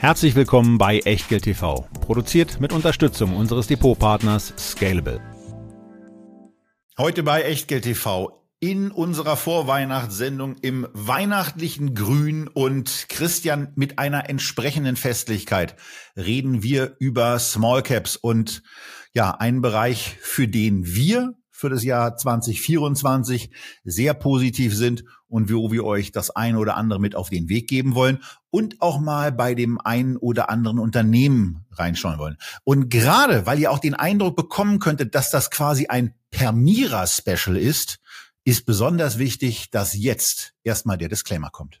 Herzlich willkommen bei Echtgeld TV, produziert mit Unterstützung unseres Depotpartners Scalable. Heute bei Echtgeld TV in unserer Vorweihnachtssendung im weihnachtlichen Grün und Christian mit einer entsprechenden Festlichkeit reden wir über Small Caps und ja, einen Bereich, für den wir für das Jahr 2024 sehr positiv sind und wo wir euch das eine oder andere mit auf den Weg geben wollen und auch mal bei dem einen oder anderen Unternehmen reinschauen wollen. Und gerade, weil ihr auch den Eindruck bekommen könntet, dass das quasi ein Permira-Special ist, ist besonders wichtig, dass jetzt erstmal der Disclaimer kommt.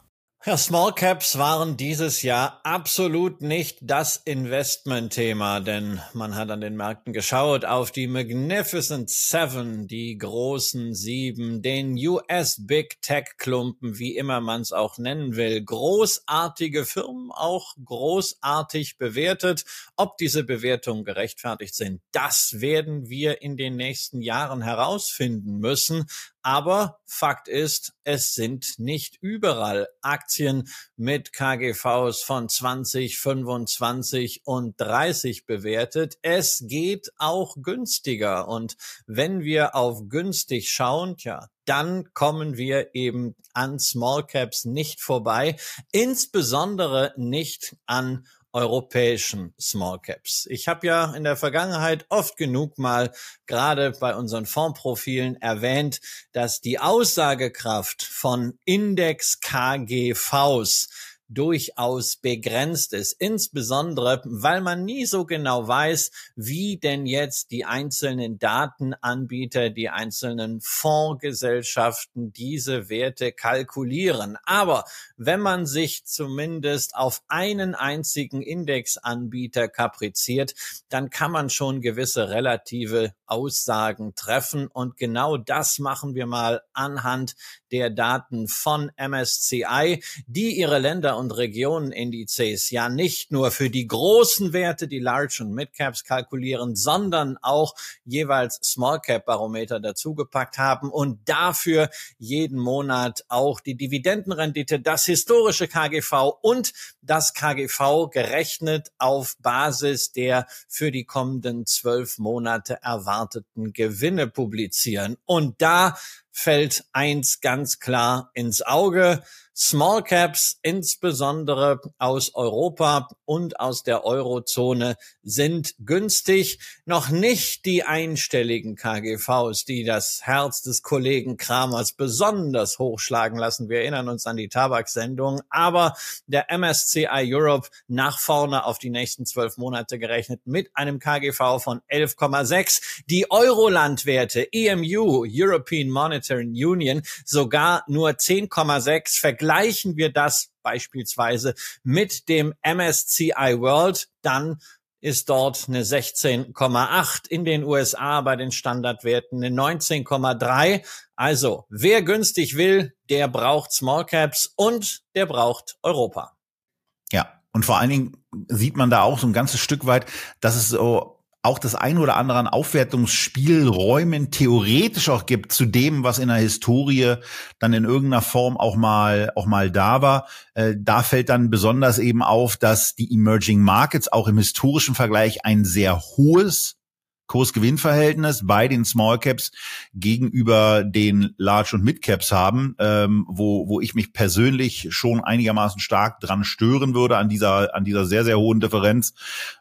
Ja, Small Caps waren dieses Jahr absolut nicht das Investmentthema, denn man hat an den Märkten geschaut auf die Magnificent Seven, die großen Sieben, den US Big Tech Klumpen, wie immer man es auch nennen will. Großartige Firmen, auch großartig bewertet. Ob diese Bewertungen gerechtfertigt sind, das werden wir in den nächsten Jahren herausfinden müssen. Aber Fakt ist, es sind nicht überall Aktien mit KGVs von 20, 25 und 30 bewertet. Es geht auch günstiger. Und wenn wir auf günstig schauen, ja, dann kommen wir eben an Small Caps nicht vorbei, insbesondere nicht an europäischen Small Caps. Ich habe ja in der Vergangenheit oft genug mal gerade bei unseren Fondprofilen erwähnt, dass die Aussagekraft von Index KGVs durchaus begrenzt ist, insbesondere weil man nie so genau weiß, wie denn jetzt die einzelnen Datenanbieter, die einzelnen Fondsgesellschaften diese Werte kalkulieren. Aber wenn man sich zumindest auf einen einzigen Indexanbieter kapriziert, dann kann man schon gewisse relative Aussagen treffen und genau das machen wir mal anhand der Daten von MSCI, die ihre Länder und Regionenindizes ja nicht nur für die großen Werte, die Large und Mid kalkulieren, sondern auch jeweils Small Cap Barometer dazugepackt haben und dafür jeden Monat auch die Dividendenrendite, das historische KGV und das KGV gerechnet auf Basis der für die kommenden zwölf Monate erwarteten Gewinne publizieren. Und da fällt eins ganz klar ins Auge. Small Caps, insbesondere aus Europa und aus der Eurozone, sind günstig. Noch nicht die einstelligen KGVs, die das Herz des Kollegen Kramers besonders hochschlagen lassen. Wir erinnern uns an die Tabaksendung. Aber der MSCI Europe nach vorne auf die nächsten zwölf Monate gerechnet mit einem KGV von 11,6. Die Eurolandwerte EMU, European Monetary Union, sogar nur 10,6 vergleichen wir das beispielsweise mit dem MSCI World, dann ist dort eine 16,8 in den USA bei den Standardwerten eine 19,3. Also wer günstig will, der braucht Small Caps und der braucht Europa. Ja, und vor allen Dingen sieht man da auch so ein ganzes Stück weit, dass es so auch das ein oder andere an Aufwertungsspielräumen theoretisch auch gibt zu dem, was in der Historie dann in irgendeiner Form auch mal auch mal da war. Äh, da fällt dann besonders eben auf, dass die Emerging Markets auch im historischen Vergleich ein sehr hohes Kurs-Gewinn-Verhältnis bei den Small Caps gegenüber den Large und Mid Caps haben, ähm, wo, wo ich mich persönlich schon einigermaßen stark dran stören würde an dieser, an dieser sehr, sehr hohen Differenz.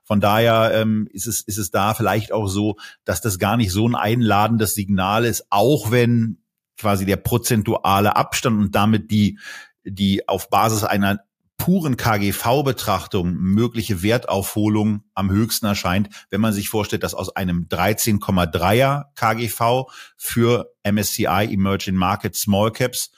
Von daher ähm, ist es, ist es da vielleicht auch so, dass das gar nicht so ein einladendes Signal ist, auch wenn quasi der prozentuale Abstand und damit die, die auf Basis einer puren KGV-Betrachtung mögliche Wertaufholung am höchsten erscheint, wenn man sich vorstellt, dass aus einem 13,3er KGV für MSCI Emerging Market Small Caps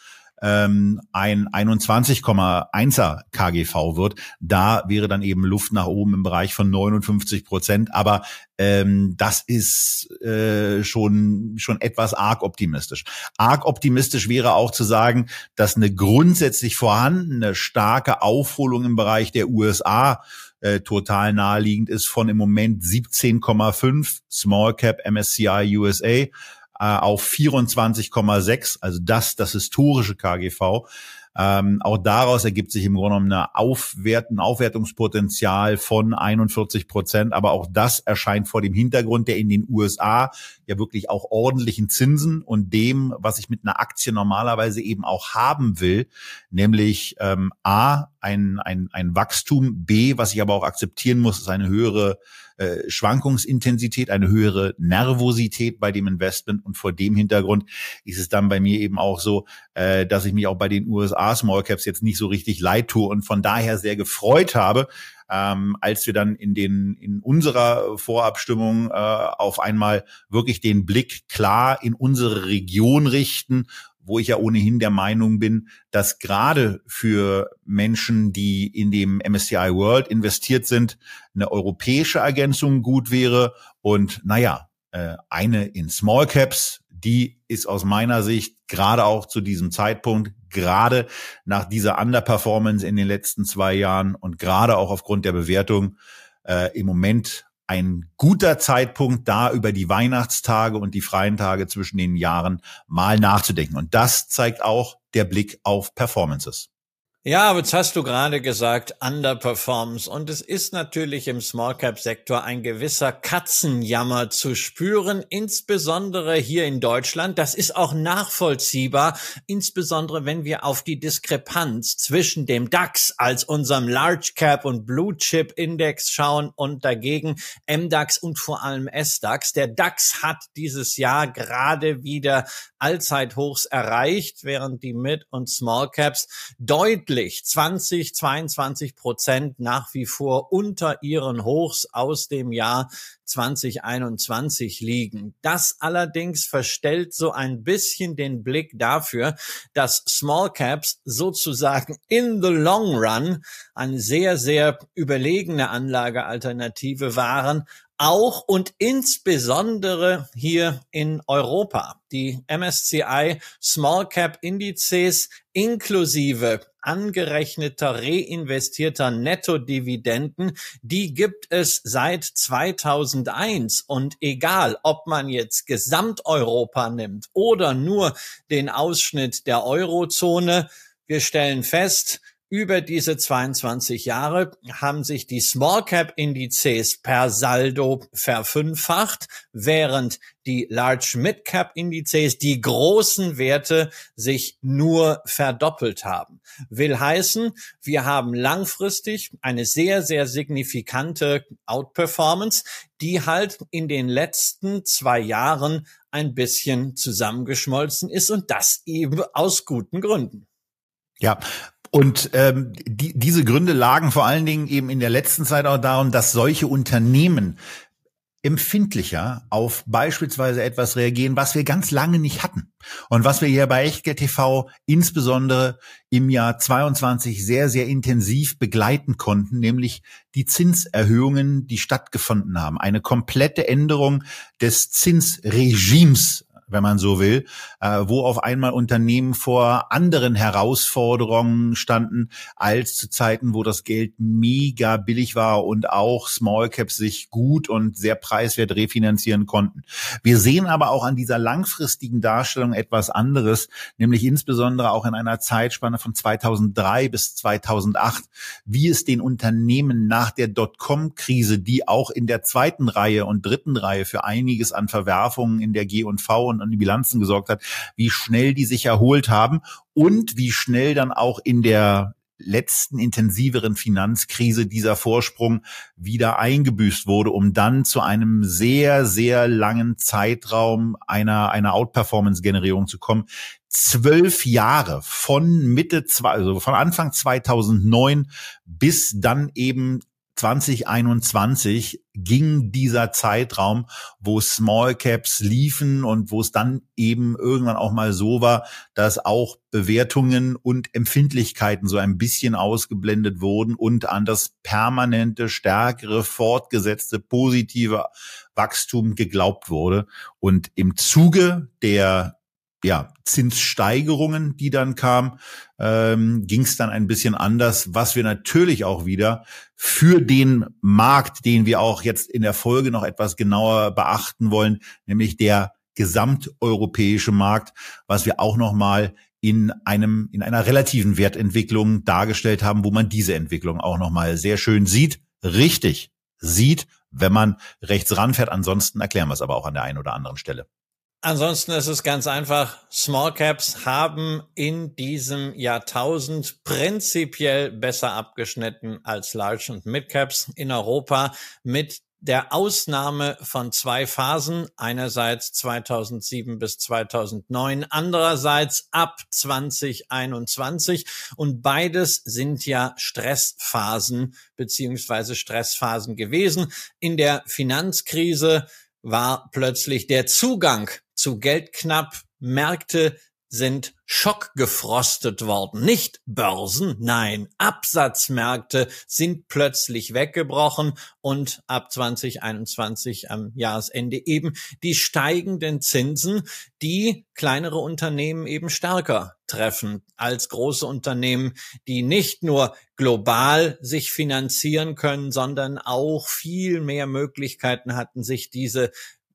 ähm, ein 21,1er KGV wird. Da wäre dann eben Luft nach oben im Bereich von 59 Prozent. Aber ähm, das ist äh, schon, schon etwas arg optimistisch. Arg optimistisch wäre auch zu sagen, dass eine grundsätzlich vorhandene starke Aufholung im Bereich der USA äh, total naheliegend ist von im Moment 17,5 Small Cap MSCI USA auf 24,6, also das das historische KGV. Ähm, auch daraus ergibt sich im Grunde genommen eine Aufwerten, Aufwertungspotenzial von 41 Prozent. Aber auch das erscheint vor dem Hintergrund der in den USA ja wirklich auch ordentlichen Zinsen und dem, was ich mit einer Aktie normalerweise eben auch haben will, nämlich ähm, A, ein, ein, ein Wachstum, B, was ich aber auch akzeptieren muss, ist eine höhere äh, Schwankungsintensität, eine höhere Nervosität bei dem Investment. Und vor dem Hintergrund ist es dann bei mir eben auch so, äh, dass ich mich auch bei den USA Small Caps jetzt nicht so richtig leid tue und von daher sehr gefreut habe, ähm, als wir dann in den in unserer Vorabstimmung äh, auf einmal wirklich den Blick klar in unsere Region richten wo ich ja ohnehin der Meinung bin, dass gerade für Menschen, die in dem MSCI World investiert sind, eine europäische Ergänzung gut wäre. Und naja, äh, eine in Small Caps, die ist aus meiner Sicht gerade auch zu diesem Zeitpunkt, gerade nach dieser Underperformance in den letzten zwei Jahren und gerade auch aufgrund der Bewertung äh, im Moment ein guter Zeitpunkt, da über die Weihnachtstage und die freien Tage zwischen den Jahren mal nachzudenken. Und das zeigt auch der Blick auf Performances. Ja, aber jetzt hast du gerade gesagt, Underperformance. Und es ist natürlich im Small Cap Sektor ein gewisser Katzenjammer zu spüren, insbesondere hier in Deutschland. Das ist auch nachvollziehbar, insbesondere wenn wir auf die Diskrepanz zwischen dem DAX als unserem Large Cap und Blue Chip Index schauen und dagegen MDAX und vor allem SDAX. Der DAX hat dieses Jahr gerade wieder Allzeithochs erreicht, während die Mid- und Small Caps deutlich 20, 22 Prozent nach wie vor unter ihren Hochs aus dem Jahr 2021 liegen. Das allerdings verstellt so ein bisschen den Blick dafür, dass Small Caps sozusagen in the long run eine sehr, sehr überlegene Anlagealternative waren, auch und insbesondere hier in Europa. Die MSCI Small Cap Indizes inklusive angerechneter reinvestierter Nettodividenden, die gibt es seit 2001 und egal, ob man jetzt Gesamteuropa nimmt oder nur den Ausschnitt der Eurozone, wir stellen fest, über diese 22 Jahre haben sich die Small Cap Indizes per Saldo verfünffacht, während die Large Mid Cap Indizes, die großen Werte, sich nur verdoppelt haben. Will heißen, wir haben langfristig eine sehr, sehr signifikante Outperformance, die halt in den letzten zwei Jahren ein bisschen zusammengeschmolzen ist und das eben aus guten Gründen. Ja, und ähm, die, diese Gründe lagen vor allen Dingen eben in der letzten Zeit auch darum, dass solche Unternehmen empfindlicher auf beispielsweise etwas reagieren, was wir ganz lange nicht hatten. Und was wir hier bei Echtgeld TV insbesondere im Jahr 22 sehr, sehr intensiv begleiten konnten, nämlich die Zinserhöhungen, die stattgefunden haben. Eine komplette Änderung des Zinsregimes wenn man so will, äh, wo auf einmal Unternehmen vor anderen Herausforderungen standen als zu Zeiten, wo das Geld mega billig war und auch Small Caps sich gut und sehr preiswert refinanzieren konnten. Wir sehen aber auch an dieser langfristigen Darstellung etwas anderes, nämlich insbesondere auch in einer Zeitspanne von 2003 bis 2008, wie es den Unternehmen nach der Dotcom-Krise, die auch in der zweiten Reihe und dritten Reihe für einiges an Verwerfungen in der G&V und an die Bilanzen gesorgt hat, wie schnell die sich erholt haben und wie schnell dann auch in der letzten intensiveren Finanzkrise dieser Vorsprung wieder eingebüßt wurde, um dann zu einem sehr, sehr langen Zeitraum einer, einer Outperformance-Generierung zu kommen. Zwölf Jahre von Mitte, zwei, also von Anfang 2009 bis dann eben 2021 ging dieser Zeitraum, wo Small Caps liefen und wo es dann eben irgendwann auch mal so war, dass auch Bewertungen und Empfindlichkeiten so ein bisschen ausgeblendet wurden und an das permanente, stärkere, fortgesetzte, positive Wachstum geglaubt wurde. Und im Zuge der ja, Zinssteigerungen, die dann kamen, ähm, ging es dann ein bisschen anders, was wir natürlich auch wieder für den Markt, den wir auch jetzt in der Folge noch etwas genauer beachten wollen, nämlich der gesamteuropäische Markt, was wir auch noch mal in einem in einer relativen Wertentwicklung dargestellt haben, wo man diese Entwicklung auch noch mal sehr schön sieht, richtig sieht, wenn man rechts ranfährt. Ansonsten erklären wir es aber auch an der einen oder anderen Stelle. Ansonsten ist es ganz einfach. Small Caps haben in diesem Jahrtausend prinzipiell besser abgeschnitten als Large und Mid Caps in Europa mit der Ausnahme von zwei Phasen, einerseits 2007 bis 2009, andererseits ab 2021 und beides sind ja Stressphasen beziehungsweise Stressphasen gewesen. In der Finanzkrise war plötzlich der Zugang zu Geldknapp. Märkte sind schockgefrostet worden. Nicht Börsen, nein, Absatzmärkte sind plötzlich weggebrochen und ab 2021 am Jahresende eben die steigenden Zinsen, die kleinere Unternehmen eben stärker treffen als große Unternehmen, die nicht nur global sich finanzieren können, sondern auch viel mehr Möglichkeiten hatten, sich diese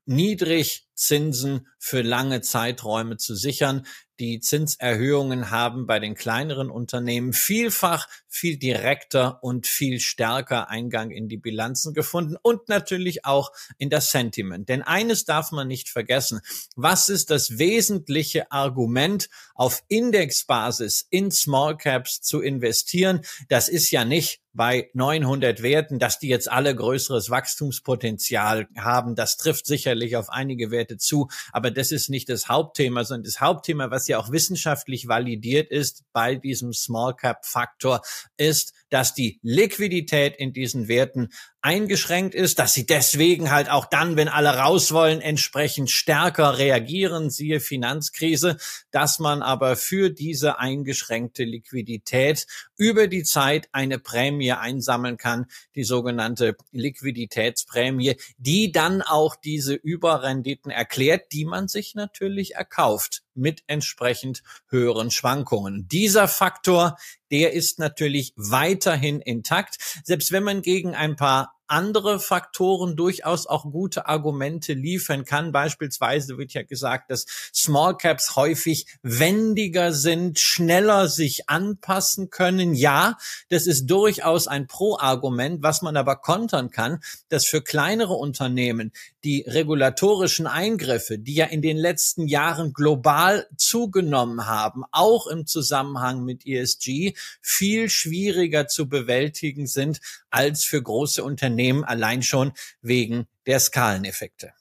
Niedrigzinsen für lange Zeiträume zu sichern. Die Zinserhöhungen haben bei den kleineren Unternehmen vielfach viel direkter und viel stärker Eingang in die Bilanzen gefunden und natürlich auch in das Sentiment. Denn eines darf man nicht vergessen. Was ist das wesentliche Argument, auf Indexbasis in Small Caps zu investieren? Das ist ja nicht bei 900 Werten, dass die jetzt alle größeres Wachstumspotenzial haben. Das trifft sicherlich auf einige Werte zu, aber das ist nicht das Hauptthema, sondern das Hauptthema, was ja auch wissenschaftlich validiert ist bei diesem Small Cap Faktor, ist, dass die Liquidität in diesen Werten eingeschränkt ist, dass sie deswegen halt auch dann, wenn alle raus wollen, entsprechend stärker reagieren, siehe Finanzkrise, dass man aber für diese eingeschränkte Liquidität über die Zeit eine Prämie einsammeln kann, die sogenannte Liquiditätsprämie, die dann auch diese Überrenditen erklärt, die man sich natürlich erkauft mit entsprechend höheren Schwankungen. Dieser Faktor, der ist natürlich weiterhin intakt. Selbst wenn man gegen ein paar andere Faktoren durchaus auch gute Argumente liefern kann. Beispielsweise wird ja gesagt, dass Small Caps häufig wendiger sind, schneller sich anpassen können. Ja, das ist durchaus ein Pro-Argument, was man aber kontern kann, dass für kleinere Unternehmen die regulatorischen Eingriffe, die ja in den letzten Jahren global zugenommen haben, auch im Zusammenhang mit ESG, viel schwieriger zu bewältigen sind als für große Unternehmen allein schon wegen der Skaleneffekte.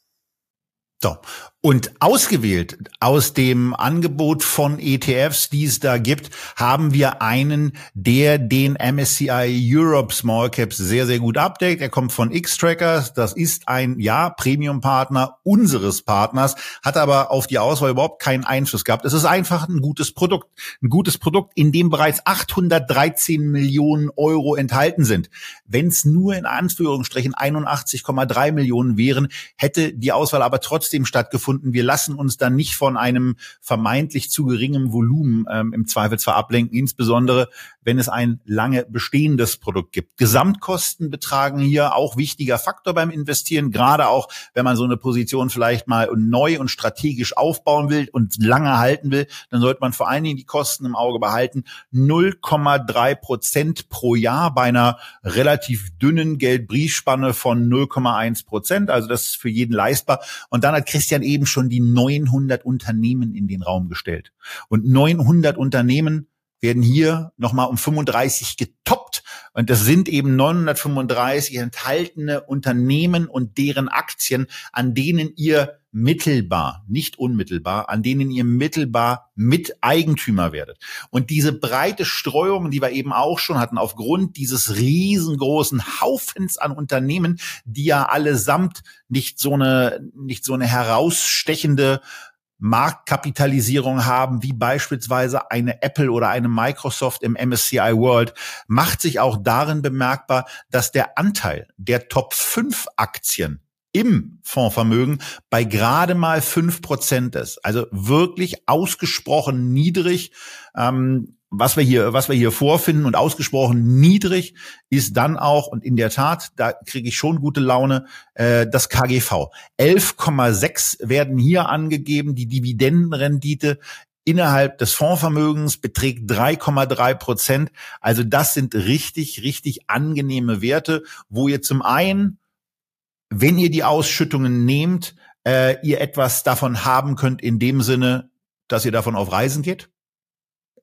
So. Und ausgewählt aus dem Angebot von ETFs, die es da gibt, haben wir einen, der den MSCI Europe Small Caps sehr, sehr gut abdeckt. Er kommt von X-Trackers. Das ist ein, ja, Premium-Partner unseres Partners, hat aber auf die Auswahl überhaupt keinen Einfluss gehabt. Es ist einfach ein gutes Produkt. Ein gutes Produkt, in dem bereits 813 Millionen Euro enthalten sind. Wenn es nur in Anführungsstrichen 81,3 Millionen wären, hätte die Auswahl aber trotzdem stattgefunden gefunden, wir lassen uns dann nicht von einem vermeintlich zu geringem Volumen ähm, im Zweifelsfall ablenken, insbesondere wenn es ein lange bestehendes Produkt gibt. Gesamtkosten betragen hier auch wichtiger Faktor beim Investieren, gerade auch wenn man so eine Position vielleicht mal neu und strategisch aufbauen will und lange halten will, dann sollte man vor allen Dingen die Kosten im Auge behalten. 0,3 Prozent pro Jahr bei einer relativ dünnen Geldbriefspanne von 0,1 Prozent. Also das ist für jeden leistbar. Und dann hat Christian eben schon die 900 Unternehmen in den Raum gestellt. Und 900 Unternehmen werden hier nochmal um 35 getoppt. Und das sind eben 935 enthaltene Unternehmen und deren Aktien, an denen ihr mittelbar, nicht unmittelbar, an denen ihr mittelbar Miteigentümer werdet. Und diese breite Streuung, die wir eben auch schon hatten, aufgrund dieses riesengroßen Haufens an Unternehmen, die ja allesamt nicht so eine, nicht so eine herausstechende Marktkapitalisierung haben, wie beispielsweise eine Apple oder eine Microsoft im MSCI World, macht sich auch darin bemerkbar, dass der Anteil der Top 5 Aktien im Fondsvermögen bei gerade mal fünf Prozent ist. Also wirklich ausgesprochen niedrig. Ähm, was wir hier, was wir hier vorfinden und ausgesprochen niedrig ist dann auch, und in der Tat, da kriege ich schon gute Laune, äh, das KGV. 11,6 werden hier angegeben, die Dividendenrendite innerhalb des Fondsvermögens beträgt 3,3 Prozent. Also das sind richtig, richtig angenehme Werte, wo ihr zum einen, wenn ihr die Ausschüttungen nehmt, äh, ihr etwas davon haben könnt in dem Sinne, dass ihr davon auf Reisen geht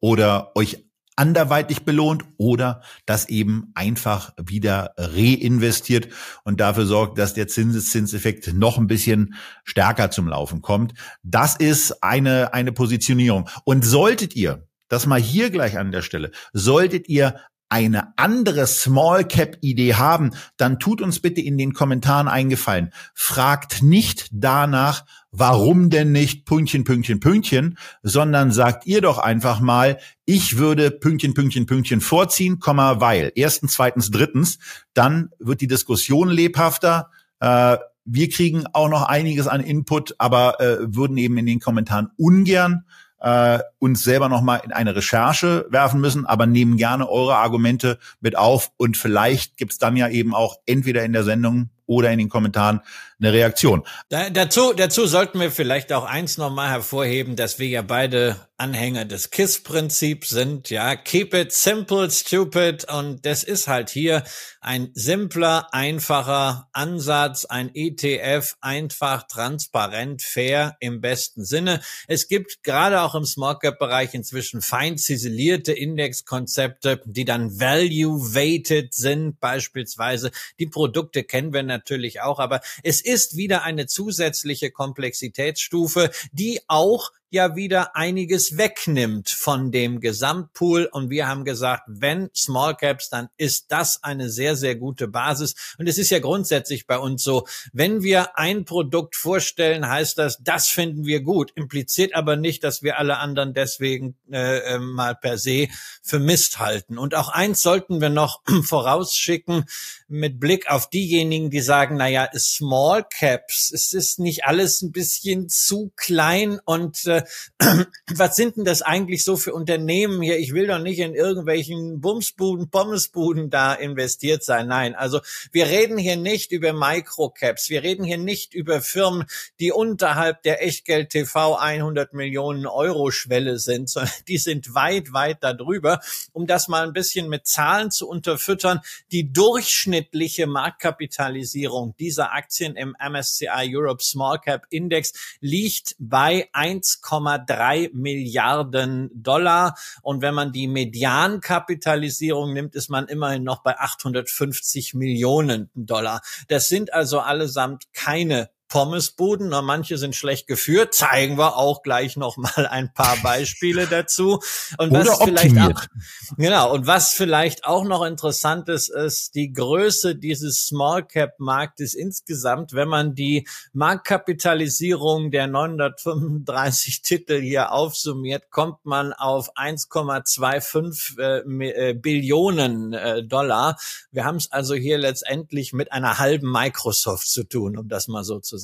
oder euch anderweitig belohnt oder das eben einfach wieder reinvestiert und dafür sorgt, dass der Zinseszinseffekt noch ein bisschen stärker zum Laufen kommt. Das ist eine, eine Positionierung. Und solltet ihr, das mal hier gleich an der Stelle, solltet ihr eine andere Small Cap Idee haben, dann tut uns bitte in den Kommentaren eingefallen. Fragt nicht danach, warum denn nicht Pünktchen, Pünktchen, Pünktchen, sondern sagt ihr doch einfach mal, ich würde Pünktchen, Pünktchen, Pünktchen vorziehen, Komma, weil. Erstens, zweitens, drittens, dann wird die Diskussion lebhafter. Äh, wir kriegen auch noch einiges an Input, aber äh, würden eben in den Kommentaren ungern äh, uns selber nochmal in eine Recherche werfen müssen, aber nehmen gerne eure Argumente mit auf und vielleicht gibt's dann ja eben auch entweder in der Sendung oder in den Kommentaren eine Reaktion. Da, dazu, dazu sollten wir vielleicht auch eins nochmal hervorheben, dass wir ja beide Anhänger des KISS-Prinzips sind. Ja, keep it simple, stupid. Und das ist halt hier ein simpler, einfacher Ansatz, ein ETF, einfach, transparent, fair im besten Sinne. Es gibt gerade auch im Small Cap Bereich inzwischen fein ziselierte Indexkonzepte, die dann value weighted sind, beispielsweise. Die Produkte kennen wir natürlich auch, aber es ist wieder eine zusätzliche Komplexitätsstufe, die auch ja wieder einiges wegnimmt von dem Gesamtpool. Und wir haben gesagt, wenn Small Caps, dann ist das eine sehr, sehr gute Basis. Und es ist ja grundsätzlich bei uns so, wenn wir ein Produkt vorstellen, heißt das, das finden wir gut, impliziert aber nicht, dass wir alle anderen deswegen äh, äh mal per se für Mist halten. Und auch eins sollten wir noch vorausschicken mit Blick auf diejenigen, die sagen, na ja, Small Caps, es ist nicht alles ein bisschen zu klein und äh, was sind denn das eigentlich so für Unternehmen hier? Ich will doch nicht in irgendwelchen Bumsbuden, Pommesbuden da investiert sein. Nein, also wir reden hier nicht über Microcaps. Wir reden hier nicht über Firmen, die unterhalb der Echtgeld TV 100 Millionen Euro Schwelle sind, sondern die sind weit, weit darüber. Um das mal ein bisschen mit Zahlen zu unterfüttern, die durchschnittliche Marktkapitalisierung dieser Aktien im MSCI Europe Small Cap Index liegt bei 1, 1,3 Milliarden Dollar. Und wenn man die Mediankapitalisierung nimmt, ist man immerhin noch bei 850 Millionen Dollar. Das sind also allesamt keine Pommesbuden, na, manche sind schlecht geführt, zeigen wir auch gleich noch mal ein paar Beispiele dazu. Und Oder was vielleicht auch, genau, und was vielleicht auch noch interessant ist, ist die Größe dieses Small Cap Marktes insgesamt, wenn man die Marktkapitalisierung der 935 Titel hier aufsummiert, kommt man auf 1,25 äh, äh, Billionen äh, Dollar. Wir haben es also hier letztendlich mit einer halben Microsoft zu tun, um das mal so zu sagen.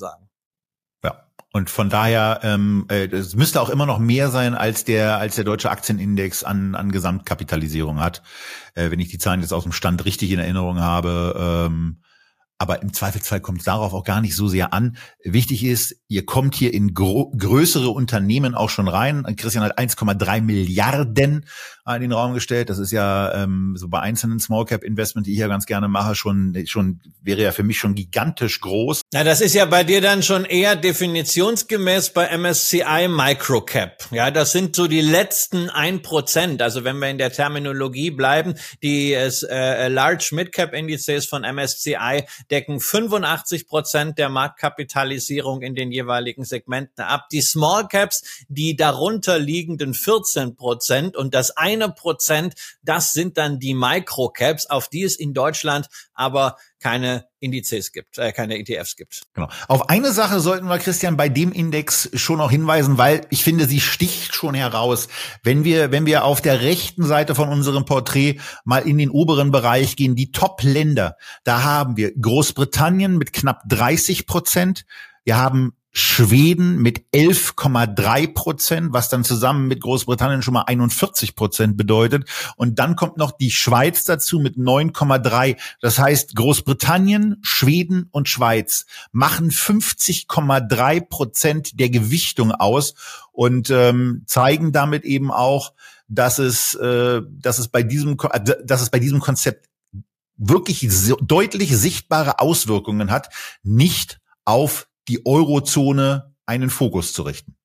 Ja. Und von daher, ähm, äh, es müsste auch immer noch mehr sein, als der als der deutsche Aktienindex an an Gesamtkapitalisierung hat. Äh, wenn ich die Zahlen jetzt aus dem Stand richtig in Erinnerung habe. Ähm, aber im Zweifelsfall kommt es darauf auch gar nicht so sehr an. Wichtig ist, ihr kommt hier in größere Unternehmen auch schon rein. Christian hat 1,3 Milliarden in den Raum gestellt. Das ist ja ähm, so bei einzelnen Small Cap Investment, die ich ja ganz gerne mache, schon schon wäre ja für mich schon gigantisch groß. Na, das ist ja bei dir dann schon eher definitionsgemäß bei MSCI Microcap. Ja, das sind so die letzten ein Prozent. Also wenn wir in der Terminologie bleiben, die äh, Large Mid Cap Indizes von MSCI, decken 85 Prozent der Marktkapitalisierung in den jeweiligen Segmenten ab. Die Small Caps, die darunter liegenden 14 Prozent und das eine Prozent, das sind dann die Microcaps, auf die es in Deutschland aber keine Indizes gibt, äh, keine ETFs gibt. Genau. Auf eine Sache sollten wir, Christian, bei dem Index schon noch hinweisen, weil ich finde, sie sticht schon heraus. Wenn wir, wenn wir auf der rechten Seite von unserem Porträt mal in den oberen Bereich gehen, die Top-Länder, da haben wir Großbritannien mit knapp 30 Prozent. Wir haben Schweden mit 11,3 Prozent, was dann zusammen mit Großbritannien schon mal 41 Prozent bedeutet. Und dann kommt noch die Schweiz dazu mit 9,3. Das heißt, Großbritannien, Schweden und Schweiz machen 50,3 Prozent der Gewichtung aus und ähm, zeigen damit eben auch, dass es, äh, dass es bei diesem, äh, dass es bei diesem Konzept wirklich so deutlich sichtbare Auswirkungen hat, nicht auf die Eurozone einen Fokus zu richten.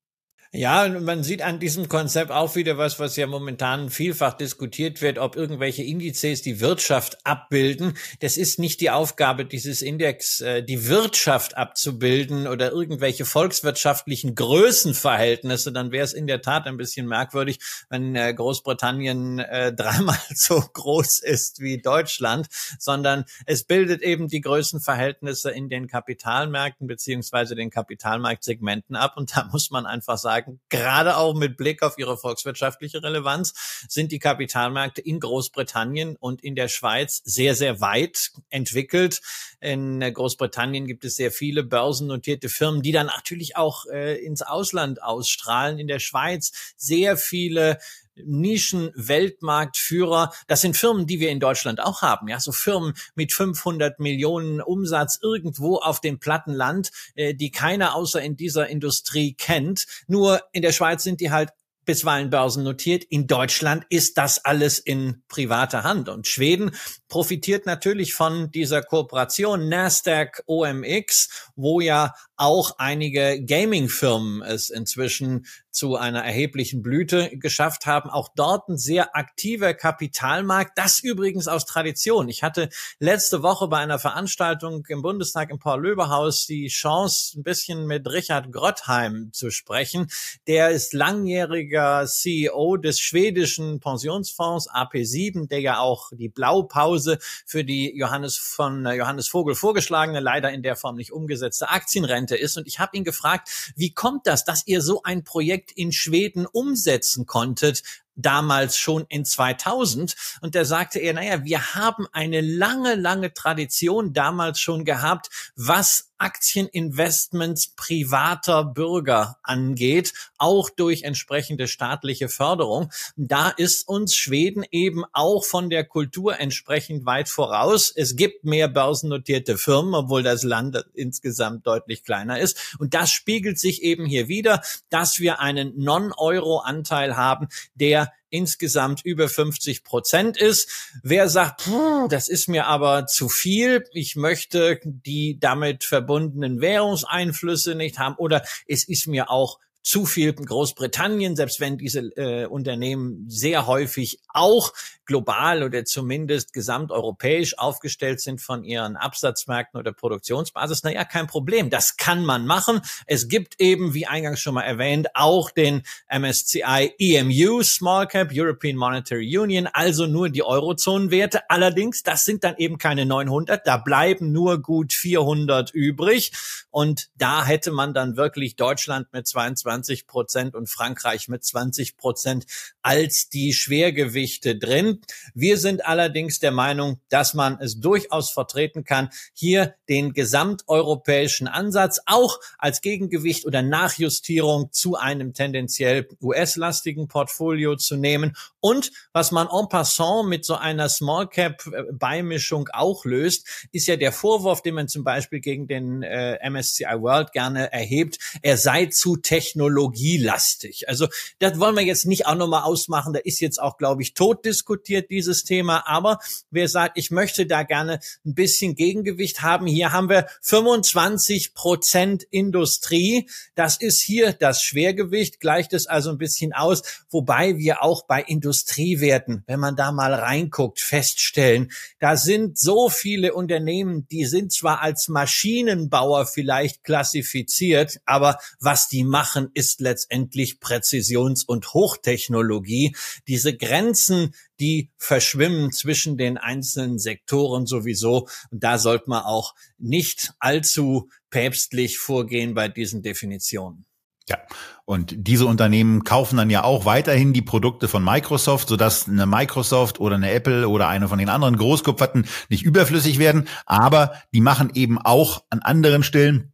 Ja, man sieht an diesem Konzept auch wieder was, was ja momentan vielfach diskutiert wird, ob irgendwelche Indizes die Wirtschaft abbilden. Das ist nicht die Aufgabe dieses Index, äh, die Wirtschaft abzubilden oder irgendwelche volkswirtschaftlichen Größenverhältnisse. Dann wäre es in der Tat ein bisschen merkwürdig, wenn äh, Großbritannien äh, dreimal so groß ist wie Deutschland, sondern es bildet eben die Größenverhältnisse in den Kapitalmärkten beziehungsweise den Kapitalmarktsegmenten ab. Und da muss man einfach sagen, sagen, gerade auch mit Blick auf ihre volkswirtschaftliche Relevanz, sind die Kapitalmärkte in Großbritannien und in der Schweiz sehr, sehr weit entwickelt. In Großbritannien gibt es sehr viele börsennotierte Firmen, die dann natürlich auch äh, ins Ausland ausstrahlen. In der Schweiz sehr viele Nischen-Weltmarktführer. Das sind Firmen, die wir in Deutschland auch haben. Ja, so Firmen mit 500 Millionen Umsatz irgendwo auf dem platten Land, äh, die keiner außer in dieser Industrie kennt. Nur in der Schweiz sind die halt bisweilen börsennotiert. In Deutschland ist das alles in privater Hand. Und Schweden profitiert natürlich von dieser Kooperation Nasdaq OMX, wo ja auch einige Gaming-Firmen es inzwischen zu einer erheblichen Blüte geschafft haben. Auch dort ein sehr aktiver Kapitalmarkt. Das übrigens aus Tradition. Ich hatte letzte Woche bei einer Veranstaltung im Bundestag im Paul-Löber-Haus die Chance, ein bisschen mit Richard Grottheim zu sprechen. Der ist langjähriger CEO des schwedischen Pensionsfonds AP7, der ja auch die Blaupause für die Johannes von Johannes Vogel vorgeschlagene, leider in der Form nicht umgesetzte Aktienrente ist. Und ich habe ihn gefragt, wie kommt das, dass ihr so ein Projekt in Schweden umsetzen konntet, damals schon in 2000. Und da sagte er, naja, wir haben eine lange, lange Tradition damals schon gehabt, was Aktieninvestments privater Bürger angeht, auch durch entsprechende staatliche Förderung. Da ist uns Schweden eben auch von der Kultur entsprechend weit voraus. Es gibt mehr börsennotierte Firmen, obwohl das Land insgesamt deutlich kleiner ist. Und das spiegelt sich eben hier wieder, dass wir einen Non-Euro-Anteil haben, der insgesamt über 50 Prozent ist. Wer sagt, das ist mir aber zu viel, ich möchte die damit verbundenen Währungseinflüsse nicht haben oder es ist mir auch zu viel Großbritannien, selbst wenn diese äh, Unternehmen sehr häufig auch global oder zumindest gesamteuropäisch aufgestellt sind von ihren Absatzmärkten oder Produktionsbasis. Naja, kein Problem. Das kann man machen. Es gibt eben, wie eingangs schon mal erwähnt, auch den MSCI EMU Small Cap European Monetary Union, also nur die Eurozonenwerte. Allerdings, das sind dann eben keine 900. Da bleiben nur gut 400 übrig. Und da hätte man dann wirklich Deutschland mit 22 Prozent und Frankreich mit 20 Prozent als die Schwergewichte drin. Wir sind allerdings der Meinung, dass man es durchaus vertreten kann, hier den gesamteuropäischen Ansatz auch als Gegengewicht oder Nachjustierung zu einem tendenziell US-lastigen Portfolio zu nehmen. Und was man en passant mit so einer Small Cap Beimischung auch löst, ist ja der Vorwurf, den man zum Beispiel gegen den äh, MSCI World gerne erhebt, er sei zu technologielastig. Also das wollen wir jetzt nicht auch nochmal ausmachen. Da ist jetzt auch, glaube ich, tot diskutiert, dieses Thema. Aber wer sagt, ich möchte da gerne ein bisschen Gegengewicht haben, hier haben wir 25 Prozent Industrie. Das ist hier das Schwergewicht, gleicht es also ein bisschen aus. Wobei wir auch bei Industriewerten, wenn man da mal reinguckt, feststellen, da sind so viele Unternehmen, die sind zwar als Maschinenbauer vielleicht klassifiziert, aber was die machen, ist letztendlich Präzisions- und Hochtechnologie. Diese Grenzen, die verschwimmen zwischen den einzelnen Sektoren sowieso. Und da sollte man auch nicht allzu päpstlich vorgehen bei diesen Definitionen. Ja, und diese Unternehmen kaufen dann ja auch weiterhin die Produkte von Microsoft, sodass eine Microsoft oder eine Apple oder eine von den anderen Großkopferten nicht überflüssig werden. Aber die machen eben auch an anderen Stellen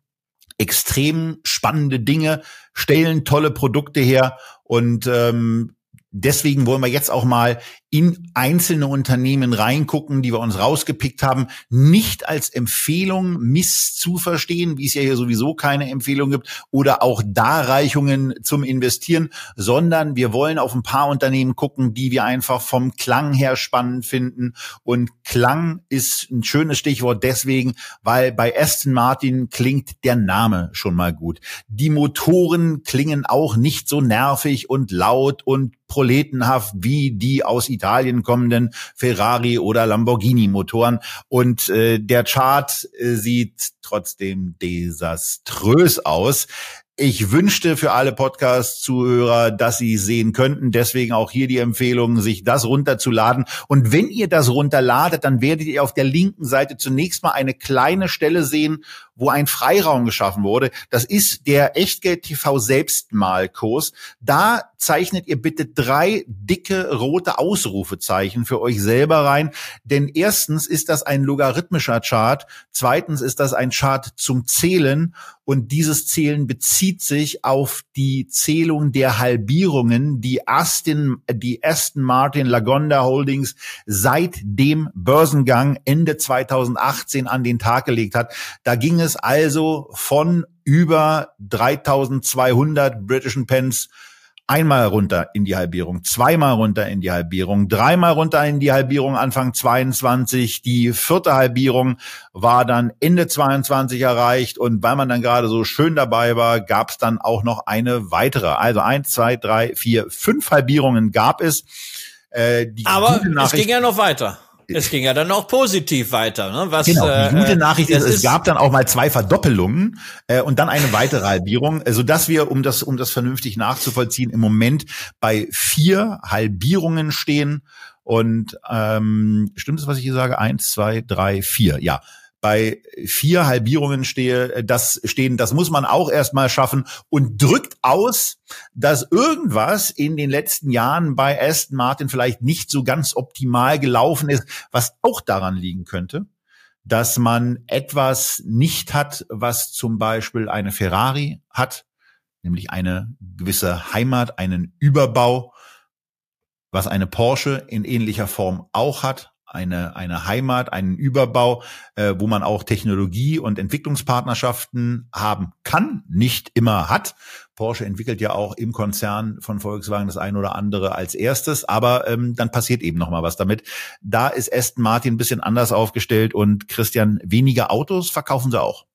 extrem spannende Dinge, stellen tolle Produkte her und ähm, deswegen wollen wir jetzt auch mal in einzelne Unternehmen reingucken, die wir uns rausgepickt haben, nicht als Empfehlung miss zu verstehen, wie es ja hier sowieso keine Empfehlung gibt, oder auch Darreichungen zum Investieren, sondern wir wollen auf ein paar Unternehmen gucken, die wir einfach vom Klang her spannend finden. Und Klang ist ein schönes Stichwort deswegen, weil bei Aston Martin klingt der Name schon mal gut. Die Motoren klingen auch nicht so nervig und laut und proletenhaft wie die aus Italien kommenden Ferrari oder Lamborghini Motoren. Und äh, der Chart äh, sieht trotzdem desaströs aus. Ich wünschte für alle Podcast-Zuhörer, dass sie sehen könnten. Deswegen auch hier die Empfehlung, sich das runterzuladen. Und wenn ihr das runterladet, dann werdet ihr auf der linken Seite zunächst mal eine kleine Stelle sehen, wo ein Freiraum geschaffen wurde. Das ist der Echtgeld TV Selbstmalkurs. Da zeichnet ihr bitte drei dicke rote Ausrufezeichen für euch selber rein. Denn erstens ist das ein logarithmischer Chart. Zweitens ist das ein Chart zum Zählen. Und dieses Zählen bezieht sich auf die Zählung der Halbierungen, die Aston, die Aston Martin Lagonda Holdings seit dem Börsengang Ende 2018 an den Tag gelegt hat. Da ging es also von über 3200 britischen Pence einmal runter in die Halbierung, zweimal runter in die Halbierung, dreimal runter in die Halbierung Anfang 22. Die vierte Halbierung war dann Ende 22 erreicht und weil man dann gerade so schön dabei war, gab es dann auch noch eine weitere. Also eins, zwei, drei, vier, fünf Halbierungen gab es. Äh, Aber es ging ja noch weiter. Es ging ja dann auch positiv weiter. Ne? Was, genau, die gute äh, Nachricht ist, es gab dann auch mal zwei Verdoppelungen äh, und dann eine weitere Halbierung, äh, sodass wir, um das, um das vernünftig nachzuvollziehen, im Moment bei vier Halbierungen stehen. Und ähm, stimmt es, was ich hier sage? Eins, zwei, drei, vier. Ja, bei vier Halbierungen stehe, äh, das stehen, das muss man auch erstmal schaffen und drückt aus, dass irgendwas in den letzten Jahren bei Aston Martin vielleicht nicht so ganz optimal gelaufen ist, was auch daran liegen könnte, dass man etwas nicht hat, was zum Beispiel eine Ferrari hat, nämlich eine gewisse Heimat, einen Überbau, was eine Porsche in ähnlicher Form auch hat, eine, eine Heimat, einen Überbau, äh, wo man auch Technologie- und Entwicklungspartnerschaften haben kann, nicht immer hat. Porsche entwickelt ja auch im Konzern von Volkswagen das ein oder andere als erstes, aber ähm, dann passiert eben noch mal was damit. Da ist Aston Martin ein bisschen anders aufgestellt und Christian, weniger Autos verkaufen sie auch.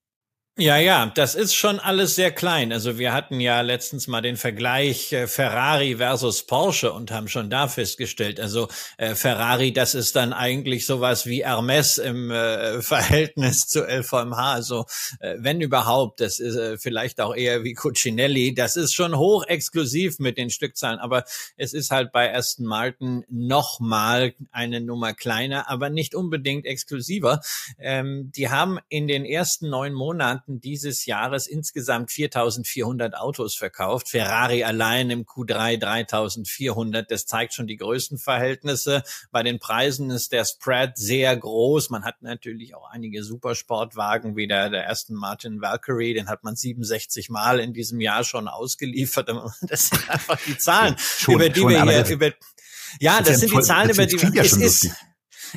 Ja, ja, das ist schon alles sehr klein. Also wir hatten ja letztens mal den Vergleich äh, Ferrari versus Porsche und haben schon da festgestellt, also äh, Ferrari, das ist dann eigentlich sowas wie Hermes im äh, Verhältnis zu LVMH. Also äh, wenn überhaupt, das ist äh, vielleicht auch eher wie Cucinelli. Das ist schon hoch exklusiv mit den Stückzahlen, aber es ist halt bei Aston Martin noch mal eine Nummer kleiner, aber nicht unbedingt exklusiver. Ähm, die haben in den ersten neun Monaten hatten dieses Jahres insgesamt 4.400 Autos verkauft. Ferrari allein im Q3 3.400. Das zeigt schon die Größenverhältnisse. Bei den Preisen ist der Spread sehr groß. Man hat natürlich auch einige Supersportwagen, wie der, der Aston Martin Valkyrie. Den hat man 67 Mal in diesem Jahr schon ausgeliefert. Das sind einfach die Zahlen, schon, über die schon, wir hier, über, ja, das, das sind die Zahlen, über die, es ist,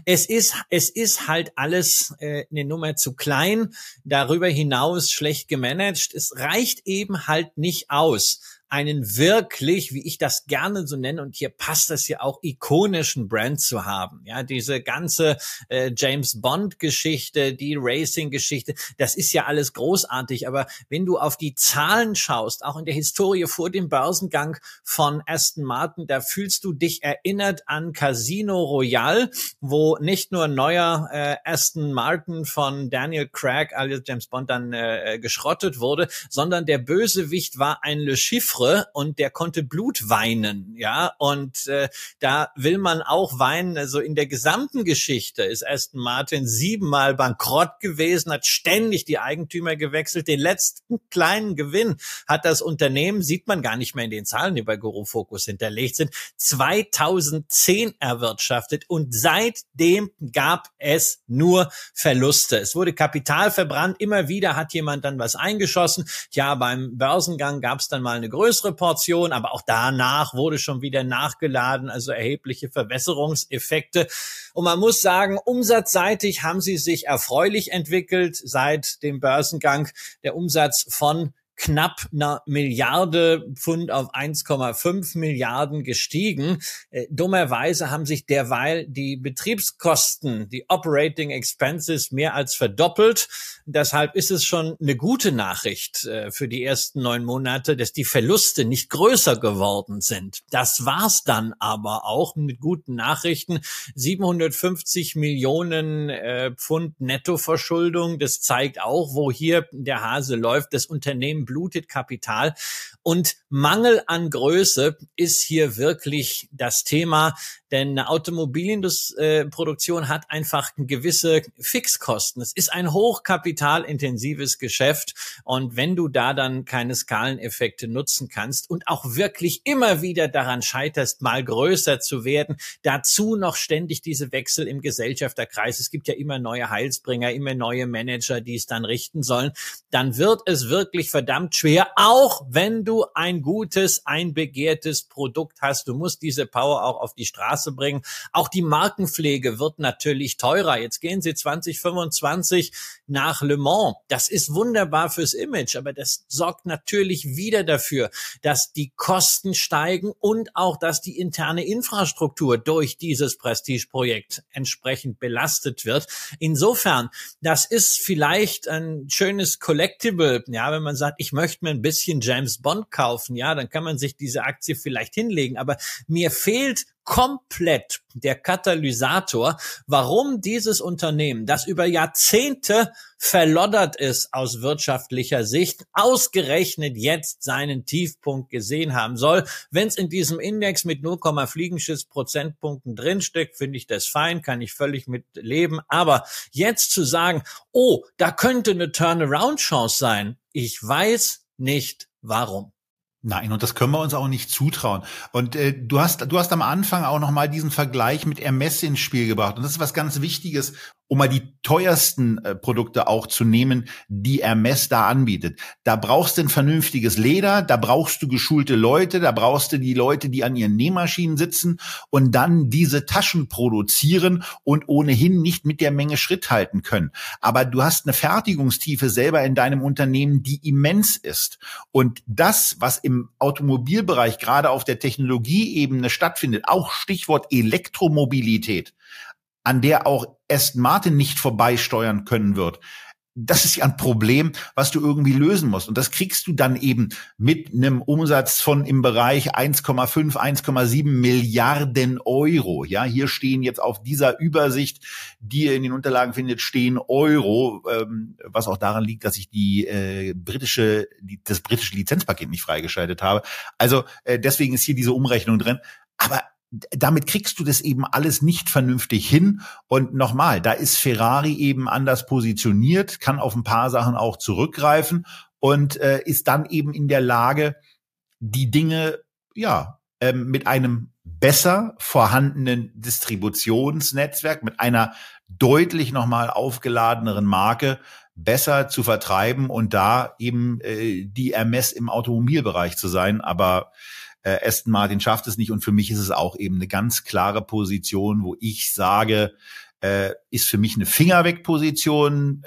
Es ist, es ist halt alles äh, eine Nummer zu klein, darüber hinaus schlecht gemanagt. Es reicht eben halt nicht aus einen wirklich, wie ich das gerne so nenne, und hier passt das ja auch, ikonischen Brand zu haben. Ja, diese ganze äh, James Bond-Geschichte, die Racing-Geschichte, das ist ja alles großartig. Aber wenn du auf die Zahlen schaust, auch in der Historie vor dem Börsengang von Aston Martin, da fühlst du dich erinnert an Casino Royale, wo nicht nur neuer äh, Aston Martin von Daniel Craig alias James Bond dann äh, geschrottet wurde, sondern der Bösewicht war ein Le Chiffre Affre und der konnte Blut weinen, ja, und äh, da will man auch weinen, also in der gesamten Geschichte ist Aston Martin siebenmal bankrott gewesen, hat ständig die Eigentümer gewechselt, den letzten kleinen Gewinn hat das Unternehmen, sieht man gar nicht mehr in den Zahlen, die bei Guru Focus hinterlegt sind, 2010 erwirtschaftet und seitdem gab es nur Verluste. Es wurde Kapital verbrannt, immer wieder hat jemand dann was eingeschossen. Ja, beim Börsengang gab es dann mal eine größere größere Portion, aber auch danach wurde schon wieder nachgeladen, also erhebliche Verwässerungseffekte. Und man muss sagen, umsatzseitig haben sie sich erfreulich entwickelt seit dem Börsengang. Der Umsatz von knapp einer Milliarde Pfund auf 1,5 Milliarden gestiegen. Äh, dummerweise haben sich derweil die Betriebskosten, die Operating Expenses mehr als verdoppelt. Deshalb ist es schon eine gute Nachricht äh, für die ersten neun Monate, dass die Verluste nicht größer geworden sind. Das war's dann aber auch mit guten Nachrichten. 750 Millionen äh, Pfund Nettoverschuldung. Das zeigt auch, wo hier der Hase läuft. Das Unternehmen blutet Kapital und Mangel an Größe ist hier wirklich das Thema, denn eine Automobilproduktion hat einfach gewisse Fixkosten. Es ist ein hochkapitalintensives Geschäft und wenn du da dann keine Skaleneffekte nutzen kannst und auch wirklich immer wieder daran scheiterst, mal größer zu werden, dazu noch ständig diese Wechsel im Gesellschafterkreis. Es gibt ja immer neue Heilsbringer, immer neue Manager, die es dann richten sollen. Dann wird es wirklich verdammt schwer, auch wenn du ein gutes, ein begehrtes Produkt hast. Du musst diese Power auch auf die Straße bringen. Auch die Markenpflege wird natürlich teurer. Jetzt gehen sie 2025 nach Le Mans. Das ist wunderbar fürs Image, aber das sorgt natürlich wieder dafür, dass die Kosten steigen und auch, dass die interne Infrastruktur durch dieses Prestigeprojekt entsprechend belastet wird. Insofern, das ist vielleicht ein schönes Collectible. Ja, wenn man sagt, ich möchte mir ein bisschen James Bond Bond kaufen, ja, dann kann man sich diese Aktie vielleicht hinlegen. Aber mir fehlt komplett der Katalysator, warum dieses Unternehmen, das über Jahrzehnte verloddert ist aus wirtschaftlicher Sicht, ausgerechnet jetzt seinen Tiefpunkt gesehen haben soll. Wenn es in diesem Index mit 0, Fliegenschiss Prozentpunkten drinsteckt, finde ich das fein, kann ich völlig mit leben. Aber jetzt zu sagen, oh, da könnte eine Turnaround-Chance sein, ich weiß nicht warum. Nein, und das können wir uns auch nicht zutrauen. Und äh, du hast du hast am Anfang auch noch mal diesen Vergleich mit Hermes ins Spiel gebracht und das ist was ganz Wichtiges, um mal die teuersten äh, Produkte auch zu nehmen, die Hermes da anbietet. Da brauchst du ein vernünftiges Leder, da brauchst du geschulte Leute, da brauchst du die Leute, die an ihren Nähmaschinen sitzen und dann diese Taschen produzieren und ohnehin nicht mit der Menge Schritt halten können. Aber du hast eine Fertigungstiefe selber in deinem Unternehmen, die immens ist. Und das, was im Automobilbereich gerade auf der Technologieebene stattfindet, auch Stichwort Elektromobilität, an der auch Aston Martin nicht vorbeisteuern können wird. Das ist ja ein Problem, was du irgendwie lösen musst. Und das kriegst du dann eben mit einem Umsatz von im Bereich 1,5, 1,7 Milliarden Euro. Ja, hier stehen jetzt auf dieser Übersicht, die ihr in den Unterlagen findet, stehen Euro, ähm, was auch daran liegt, dass ich die äh, britische, die, das britische Lizenzpaket nicht freigeschaltet habe. Also äh, deswegen ist hier diese Umrechnung drin. Aber damit kriegst du das eben alles nicht vernünftig hin. Und nochmal, da ist Ferrari eben anders positioniert, kann auf ein paar Sachen auch zurückgreifen und äh, ist dann eben in der Lage, die Dinge ja ähm, mit einem besser vorhandenen Distributionsnetzwerk, mit einer deutlich nochmal aufgeladeneren Marke besser zu vertreiben und da eben äh, die Ermess im Automobilbereich zu sein. Aber Äh, Aston Martin schafft es nicht und für mich ist es auch eben eine ganz klare Position, wo ich sage, äh, ist für mich eine Fingerweg-Position,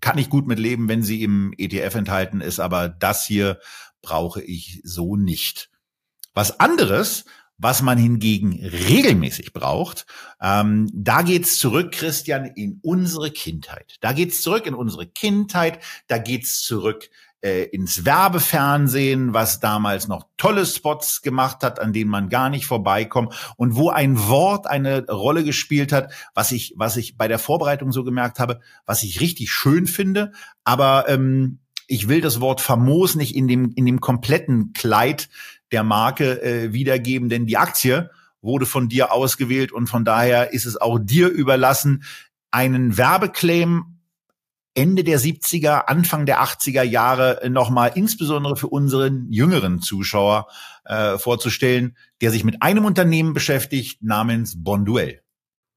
kann ich gut mit leben, wenn sie im ETF enthalten ist, aber das hier brauche ich so nicht. Was anderes, was man hingegen regelmäßig braucht, ähm, da geht's zurück, Christian, in unsere Kindheit. Da geht's zurück in unsere Kindheit, da geht's zurück äh, ins Werbefernsehen, was damals noch tolle Spots gemacht hat, an denen man gar nicht vorbeikommt und wo ein Wort eine Rolle gespielt hat, was ich, was ich bei der Vorbereitung so gemerkt habe, was ich richtig schön finde, aber ähm, ich will das Wort famos nicht in dem, in dem kompletten Kleid der Marke äh, wiedergeben, denn die Aktie wurde von dir ausgewählt und von daher ist es auch dir überlassen, einen Werbeclaim Ende der 70er, Anfang der 80er Jahre nochmal insbesondere für unseren jüngeren Zuschauer äh, vorzustellen, der sich mit einem Unternehmen beschäftigt namens Bonduell.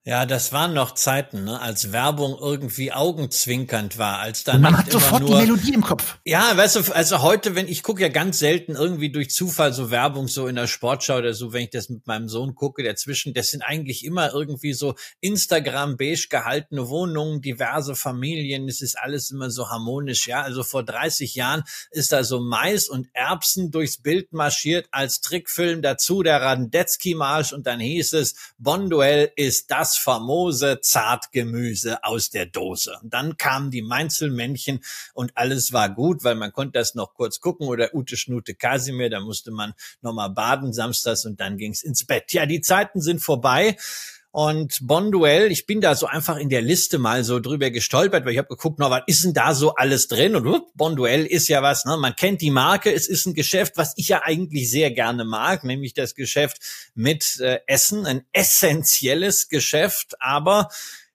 Ja, das waren noch Zeiten, ne, als Werbung irgendwie augenzwinkernd war, als dann Und man hat sofort nur, die Melodie im Kopf. Ja, weißt du, also heute, wenn ich gucke ja ganz selten irgendwie durch Zufall so Werbung so in der Sportschau oder so, wenn ich das mit meinem Sohn gucke, dazwischen, das sind eigentlich immer irgendwie so Instagram beige gehaltene Wohnungen, diverse Familien, es ist alles immer so harmonisch, ja. Also vor 30 Jahren ist da so Mais und Erbsen durchs Bild marschiert als Trickfilm dazu der Radetzky Marsch und dann hieß es Bonduell ist das famose Zartgemüse aus der Dose. Und dann kamen die Mainzelmännchen und alles war gut, weil man konnte das noch kurz gucken oder Ute Schnute Kasimir, da musste man nochmal baden samstags und dann ging's ins Bett. Ja, die Zeiten sind vorbei. Und Bonduell, ich bin da so einfach in der Liste mal so drüber gestolpert, weil ich habe geguckt, na, was ist denn da so alles drin? Und uh, Bonduell ist ja was, ne? man kennt die Marke, es ist ein Geschäft, was ich ja eigentlich sehr gerne mag, nämlich das Geschäft mit äh, Essen, ein essentielles Geschäft, aber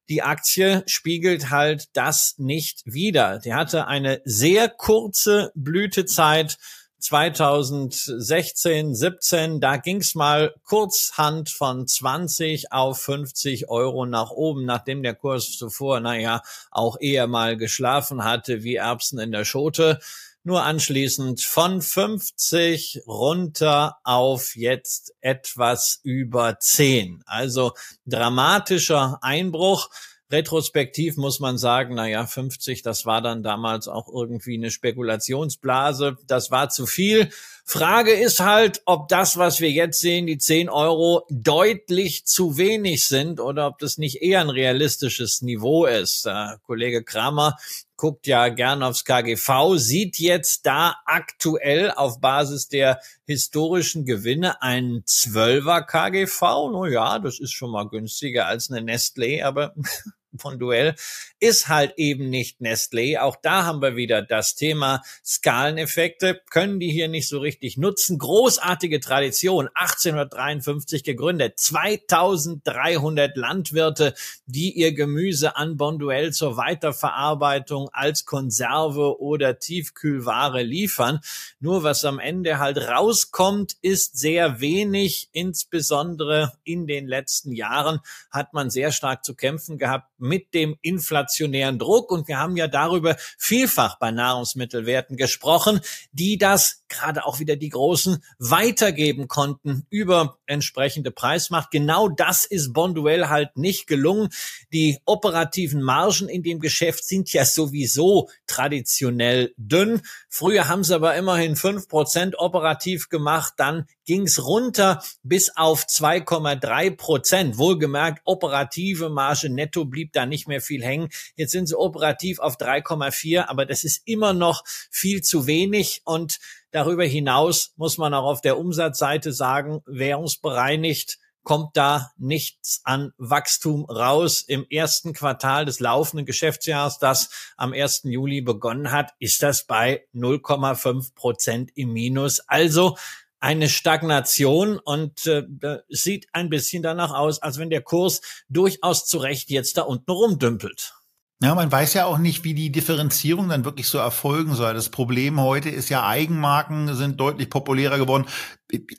die Aktie spiegelt halt das nicht wider. Die hatte eine sehr kurze Blütezeit 2016, 17, da ging's mal kurzhand von 20 auf 50 Euro nach oben, nachdem der Kurs zuvor, naja, auch eher mal geschlafen hatte wie Erbsen in der Schote. Nur anschließend von 50 runter auf jetzt etwas über 10. Also dramatischer Einbruch. Retrospektiv muss man sagen, na ja, 50, das war dann damals auch irgendwie eine Spekulationsblase. Das war zu viel. Frage ist halt, ob das, was wir jetzt sehen, die 10 Euro, deutlich zu wenig sind oder ob das nicht eher ein realistisches Niveau ist. Der Kollege Kramer guckt ja gern aufs KGV, sieht jetzt da aktuell auf Basis der historischen Gewinne einen 12er KGV. No ja, das ist schon mal günstiger als eine Nestlé, aber von Duell ist halt eben nicht Nestlé. Auch da haben wir wieder das Thema Skaleneffekte. Können die hier nicht so richtig nutzen. Großartige Tradition. 1853 gegründet. 2300 Landwirte, die ihr Gemüse an Bonduell zur Weiterverarbeitung als Konserve oder Tiefkühlware liefern. Nur was am Ende halt rauskommt, ist sehr wenig. Insbesondere in den letzten Jahren hat man sehr stark zu kämpfen gehabt mit dem inflationären Druck. Und wir haben ja darüber vielfach bei Nahrungsmittelwerten gesprochen, die das gerade auch wieder die Großen weitergeben konnten über entsprechende Preismacht. Genau das ist Bonduell halt nicht gelungen. Die operativen Margen in dem Geschäft sind ja sowieso traditionell dünn. Früher haben sie aber immerhin fünf Prozent operativ gemacht. Dann ging's runter bis auf 2,3 Prozent. Wohlgemerkt, operative Marge netto blieb da nicht mehr viel hängen. Jetzt sind sie operativ auf 3,4, aber das ist immer noch viel zu wenig und Darüber hinaus muss man auch auf der Umsatzseite sagen, währungsbereinigt kommt da nichts an Wachstum raus. Im ersten Quartal des laufenden Geschäftsjahres, das am 1. Juli begonnen hat, ist das bei 0,5 Prozent im Minus. Also eine Stagnation und äh, sieht ein bisschen danach aus, als wenn der Kurs durchaus zu Recht jetzt da unten rumdümpelt. Ja, man weiß ja auch nicht, wie die Differenzierung dann wirklich so erfolgen soll. Das Problem heute ist ja, Eigenmarken sind deutlich populärer geworden.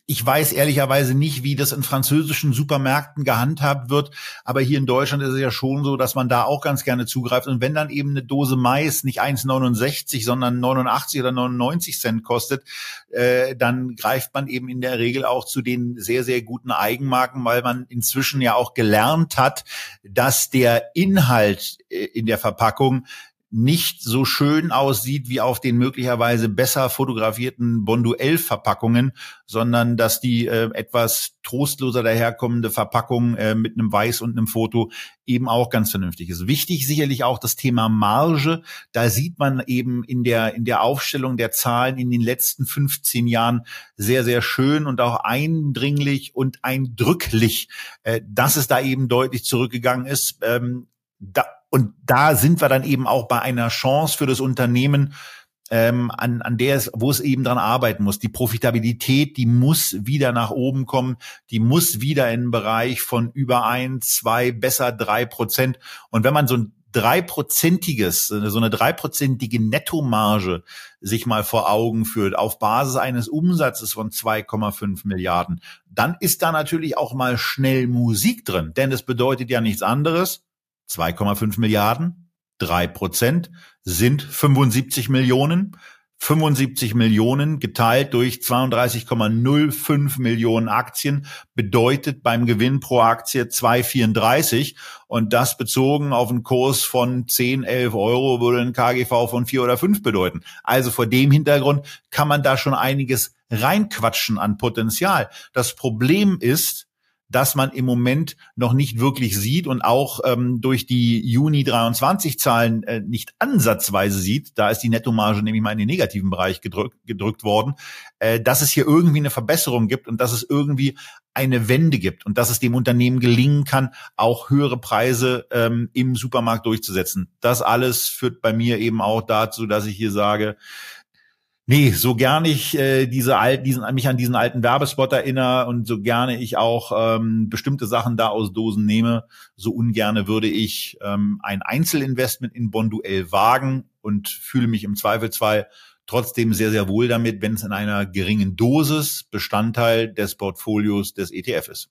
Ich weiß ehrlicherweise nicht, wie das in französischen Supermärkten gehandhabt wird, aber hier in Deutschland ist es ja schon so, dass man da auch ganz gerne zugreift. Und wenn dann eben eine Dose Mais nicht 1,69, sondern 89 oder 99 Cent kostet, äh, dann greift man eben in der Regel auch zu den sehr, sehr guten Eigenmarken, weil man inzwischen ja auch gelernt hat, dass der Inhalt äh, in der Verpackung nicht so schön aussieht wie auf den möglicherweise besser fotografierten Bonduell-Verpackungen, sondern dass die äh, etwas trostloser daherkommende Verpackung äh, mit einem Weiß und einem Foto eben auch ganz vernünftig ist. Wichtig sicherlich auch das Thema Marge. Da sieht man eben in der, in der Aufstellung der Zahlen in den letzten 15 Jahren sehr, sehr schön und auch eindringlich und eindrücklich, äh, dass es da eben deutlich zurückgegangen ist. Ähm, da, und da sind wir dann eben auch bei einer Chance für das Unternehmen, ähm, an, an der es, wo es eben dran arbeiten muss. Die Profitabilität, die muss wieder nach oben kommen, die muss wieder in den Bereich von über ein, zwei, besser drei Prozent. Und wenn man so ein dreiprozentiges, so eine dreiprozentige Nettomarge sich mal vor Augen führt, auf Basis eines Umsatzes von 2,5 Milliarden, dann ist da natürlich auch mal schnell Musik drin. Denn es bedeutet ja nichts anderes, 2,5 Milliarden, drei Prozent sind 75 Millionen. 75 Millionen geteilt durch 32,05 Millionen Aktien bedeutet beim Gewinn pro Aktie 2,34 und das bezogen auf einen Kurs von 10, 11 Euro würde ein KGV von 4 oder 5 bedeuten. Also vor dem Hintergrund kann man da schon einiges reinquatschen an Potenzial. Das Problem ist, dass man im Moment noch nicht wirklich sieht und auch ähm, durch die Juni 23 Zahlen äh, nicht ansatzweise sieht, da ist die Nettomarge nämlich mal in den negativen Bereich gedrückt, gedrückt worden, äh, dass es hier irgendwie eine Verbesserung gibt und dass es irgendwie eine Wende gibt und dass es dem Unternehmen gelingen kann, auch höhere Preise ähm, im Supermarkt durchzusetzen. Das alles führt bei mir eben auch dazu, dass ich hier sage, Nee, so gerne ich äh, diese alten, diesen, mich an diesen alten Werbespot erinnere und so gerne ich auch ähm, bestimmte Sachen da aus Dosen nehme, so ungerne würde ich ähm, ein Einzelinvestment in Bonduell wagen und fühle mich im Zweifelsfall trotzdem sehr, sehr wohl damit, wenn es in einer geringen Dosis Bestandteil des Portfolios des ETF ist.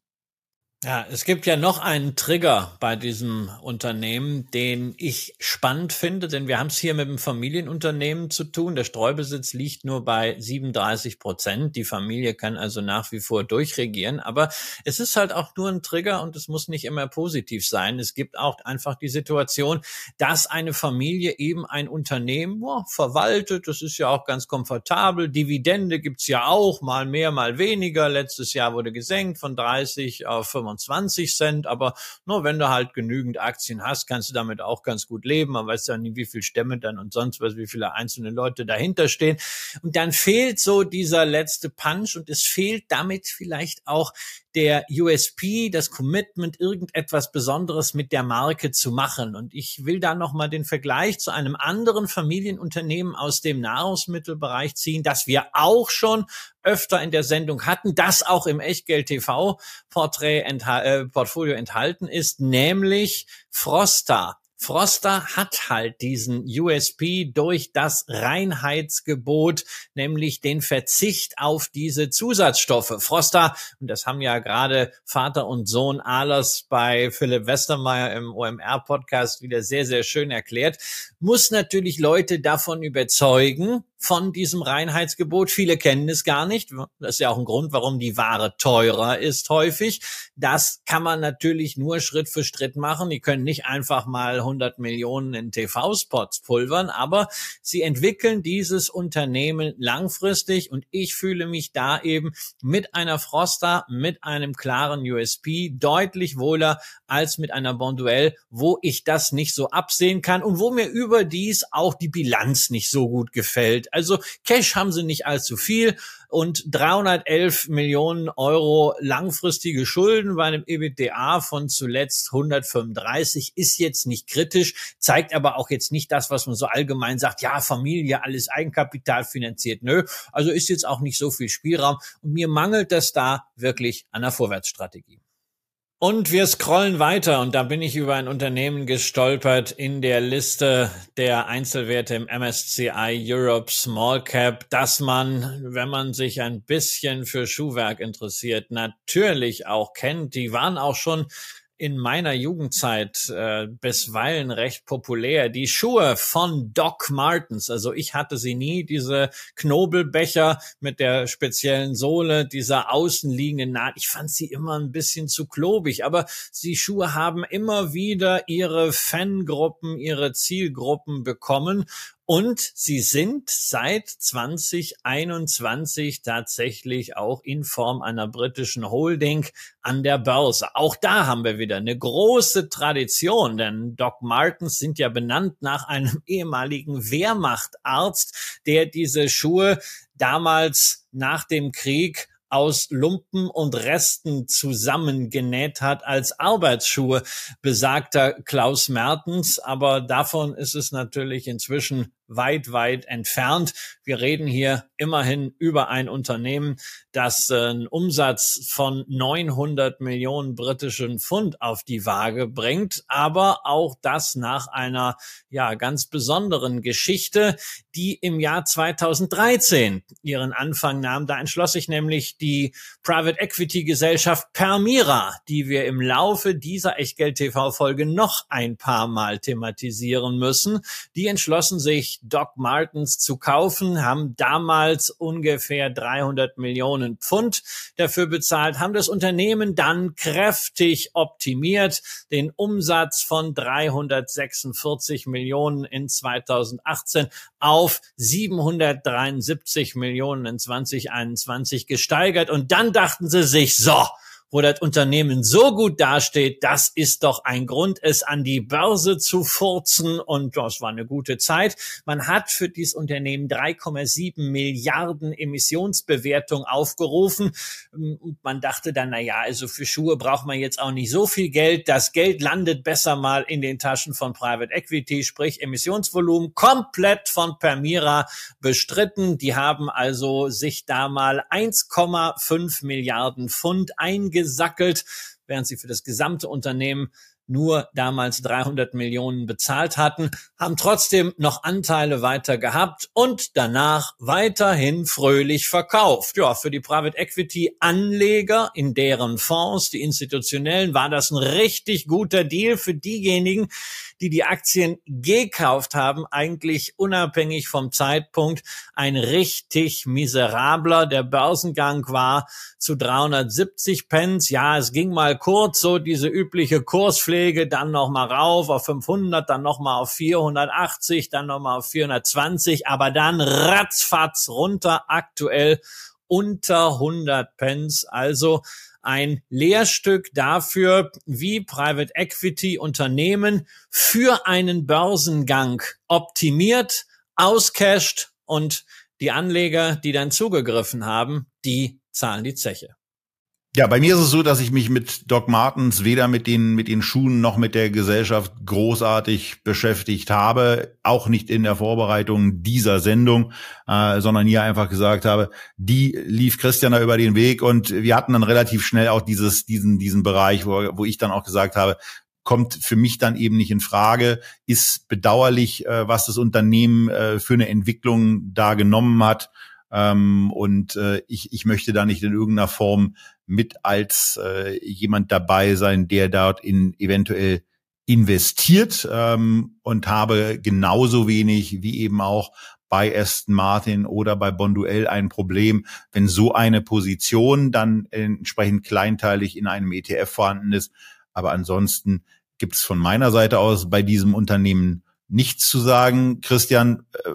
Ja, es gibt ja noch einen Trigger bei diesem Unternehmen, den ich spannend finde, denn wir haben es hier mit einem Familienunternehmen zu tun. Der Streubesitz liegt nur bei 37 Prozent. Die Familie kann also nach wie vor durchregieren, aber es ist halt auch nur ein Trigger und es muss nicht immer positiv sein. Es gibt auch einfach die Situation, dass eine Familie eben ein Unternehmen boah, verwaltet. Das ist ja auch ganz komfortabel. Dividende gibt's ja auch, mal mehr, mal weniger. Letztes Jahr wurde gesenkt von 30 auf 25. 25 Cent, aber nur wenn du halt genügend Aktien hast, kannst du damit auch ganz gut leben. Man weiß ja nie, wie viel Stämme dann und sonst was, wie viele einzelne Leute dahinter stehen. Und dann fehlt so dieser letzte Punch und es fehlt damit vielleicht auch der USP, das Commitment, irgendetwas Besonderes mit der Marke zu machen. Und ich will da nochmal den Vergleich zu einem anderen Familienunternehmen aus dem Nahrungsmittelbereich ziehen, das wir auch schon öfter in der Sendung hatten, das auch im Echtgeld TV Porträt entha äh, Portfolio enthalten ist, nämlich Frosta. Froster hat halt diesen USP durch das Reinheitsgebot, nämlich den Verzicht auf diese Zusatzstoffe. Froster, und das haben ja gerade Vater und Sohn Ahlers bei Philipp Westermeier im OMR-Podcast wieder sehr, sehr schön erklärt, muss natürlich Leute davon überzeugen, von diesem Reinheitsgebot. Viele kennen es gar nicht. Das ist ja auch ein Grund, warum die Ware teurer ist häufig. Das kann man natürlich nur Schritt für Schritt machen. Die können nicht einfach mal 100 Millionen in TV-Spots pulvern, aber sie entwickeln dieses Unternehmen langfristig und ich fühle mich da eben mit einer Froster, mit einem klaren USP deutlich wohler als mit einer Bonduelle, wo ich das nicht so absehen kann und wo mir überdies auch die Bilanz nicht so gut gefällt. Also Cash haben sie nicht allzu viel und 311 Millionen Euro langfristige Schulden bei einem EBITDA von zuletzt 135 ist jetzt nicht kritisch, zeigt aber auch jetzt nicht das, was man so allgemein sagt, ja, Familie, alles Eigenkapital finanziert. Nö, also ist jetzt auch nicht so viel Spielraum und mir mangelt das da wirklich an der Vorwärtsstrategie. Und wir scrollen weiter und da bin ich über ein Unternehmen gestolpert in der Liste der Einzelwerte im MSCI Europe Small Cap, dass man, wenn man sich ein bisschen für Schuhwerk interessiert, natürlich auch kennt. Die waren auch schon in meiner Jugendzeit äh, bisweilen recht populär. Die Schuhe von Doc Martens. Also ich hatte sie nie, diese Knobelbecher mit der speziellen Sohle, dieser außenliegenden Naht. Ich fand sie immer ein bisschen zu klobig, aber die Schuhe haben immer wieder ihre Fangruppen, ihre Zielgruppen bekommen und sie sind seit 2021 tatsächlich auch in Form einer britischen Holding an der Börse. Auch da haben wir wieder eine große Tradition, denn Doc Martens sind ja benannt nach einem ehemaligen Wehrmachtarzt, der diese Schuhe damals nach dem Krieg aus Lumpen und Resten zusammengenäht hat als Arbeitsschuhe, besagter Klaus Mertens. Aber davon ist es natürlich inzwischen weit, weit entfernt. Wir reden hier immerhin über ein Unternehmen, das einen Umsatz von 900 Millionen britischen Pfund auf die Waage bringt, aber auch das nach einer ja ganz besonderen Geschichte, die im Jahr 2013 ihren Anfang nahm. Da entschloss sich nämlich die Private Equity Gesellschaft Permira, die wir im Laufe dieser Echtgeld TV Folge noch ein paar Mal thematisieren müssen. Die entschlossen sich Doc Martens zu kaufen, haben damals ungefähr 300 Millionen Pfund dafür bezahlt, haben das Unternehmen dann kräftig optimiert, den Umsatz von 346 Millionen in 2018 auf 773 Millionen in 2021 gesteigert. Und dann dachten sie sich, so, wo das Unternehmen so gut dasteht, das ist doch ein Grund, es an die Börse zu furzen. Und das war eine gute Zeit. Man hat für dieses Unternehmen 3,7 Milliarden Emissionsbewertung aufgerufen. Und man dachte dann, na ja, also für Schuhe braucht man jetzt auch nicht so viel Geld. Das Geld landet besser mal in den Taschen von Private Equity, sprich Emissionsvolumen komplett von Permira bestritten. Die haben also sich da mal 1,5 Milliarden Pfund eingesetzt gesackelt, während sie für das gesamte Unternehmen nur damals 300 Millionen bezahlt hatten, haben trotzdem noch Anteile weiter gehabt und danach weiterhin fröhlich verkauft. Ja, für die Private Equity Anleger in deren Fonds, die institutionellen, war das ein richtig guter Deal für diejenigen, die die Aktien gekauft haben, eigentlich unabhängig vom Zeitpunkt ein richtig miserabler. Der Börsengang war zu 370 Pence. Ja, es ging mal kurz so diese übliche Kurspflege, dann noch mal rauf auf 500, dann noch mal auf 480, dann noch mal auf 420, aber dann ratzfatz runter aktuell unter 100 Pence. Also ein Lehrstück dafür, wie Private Equity Unternehmen für einen Börsengang optimiert, auscasht und die Anleger, die dann zugegriffen haben, die zahlen die Zeche. Ja, bei mir ist es so, dass ich mich mit Doc Martens weder mit den, mit den Schuhen noch mit der Gesellschaft großartig beschäftigt habe, auch nicht in der Vorbereitung dieser Sendung, äh, sondern hier einfach gesagt habe, die lief Christian da über den Weg und wir hatten dann relativ schnell auch dieses, diesen, diesen Bereich, wo, wo ich dann auch gesagt habe, kommt für mich dann eben nicht in Frage, ist bedauerlich, äh, was das Unternehmen äh, für eine Entwicklung da genommen hat. Ähm, und äh, ich, ich möchte da nicht in irgendeiner Form mit als äh, jemand dabei sein, der dort in eventuell investiert ähm, und habe genauso wenig wie eben auch bei Aston Martin oder bei Bonduell ein Problem, wenn so eine Position dann entsprechend kleinteilig in einem ETF vorhanden ist. Aber ansonsten gibt es von meiner Seite aus bei diesem Unternehmen nichts zu sagen. Christian, äh,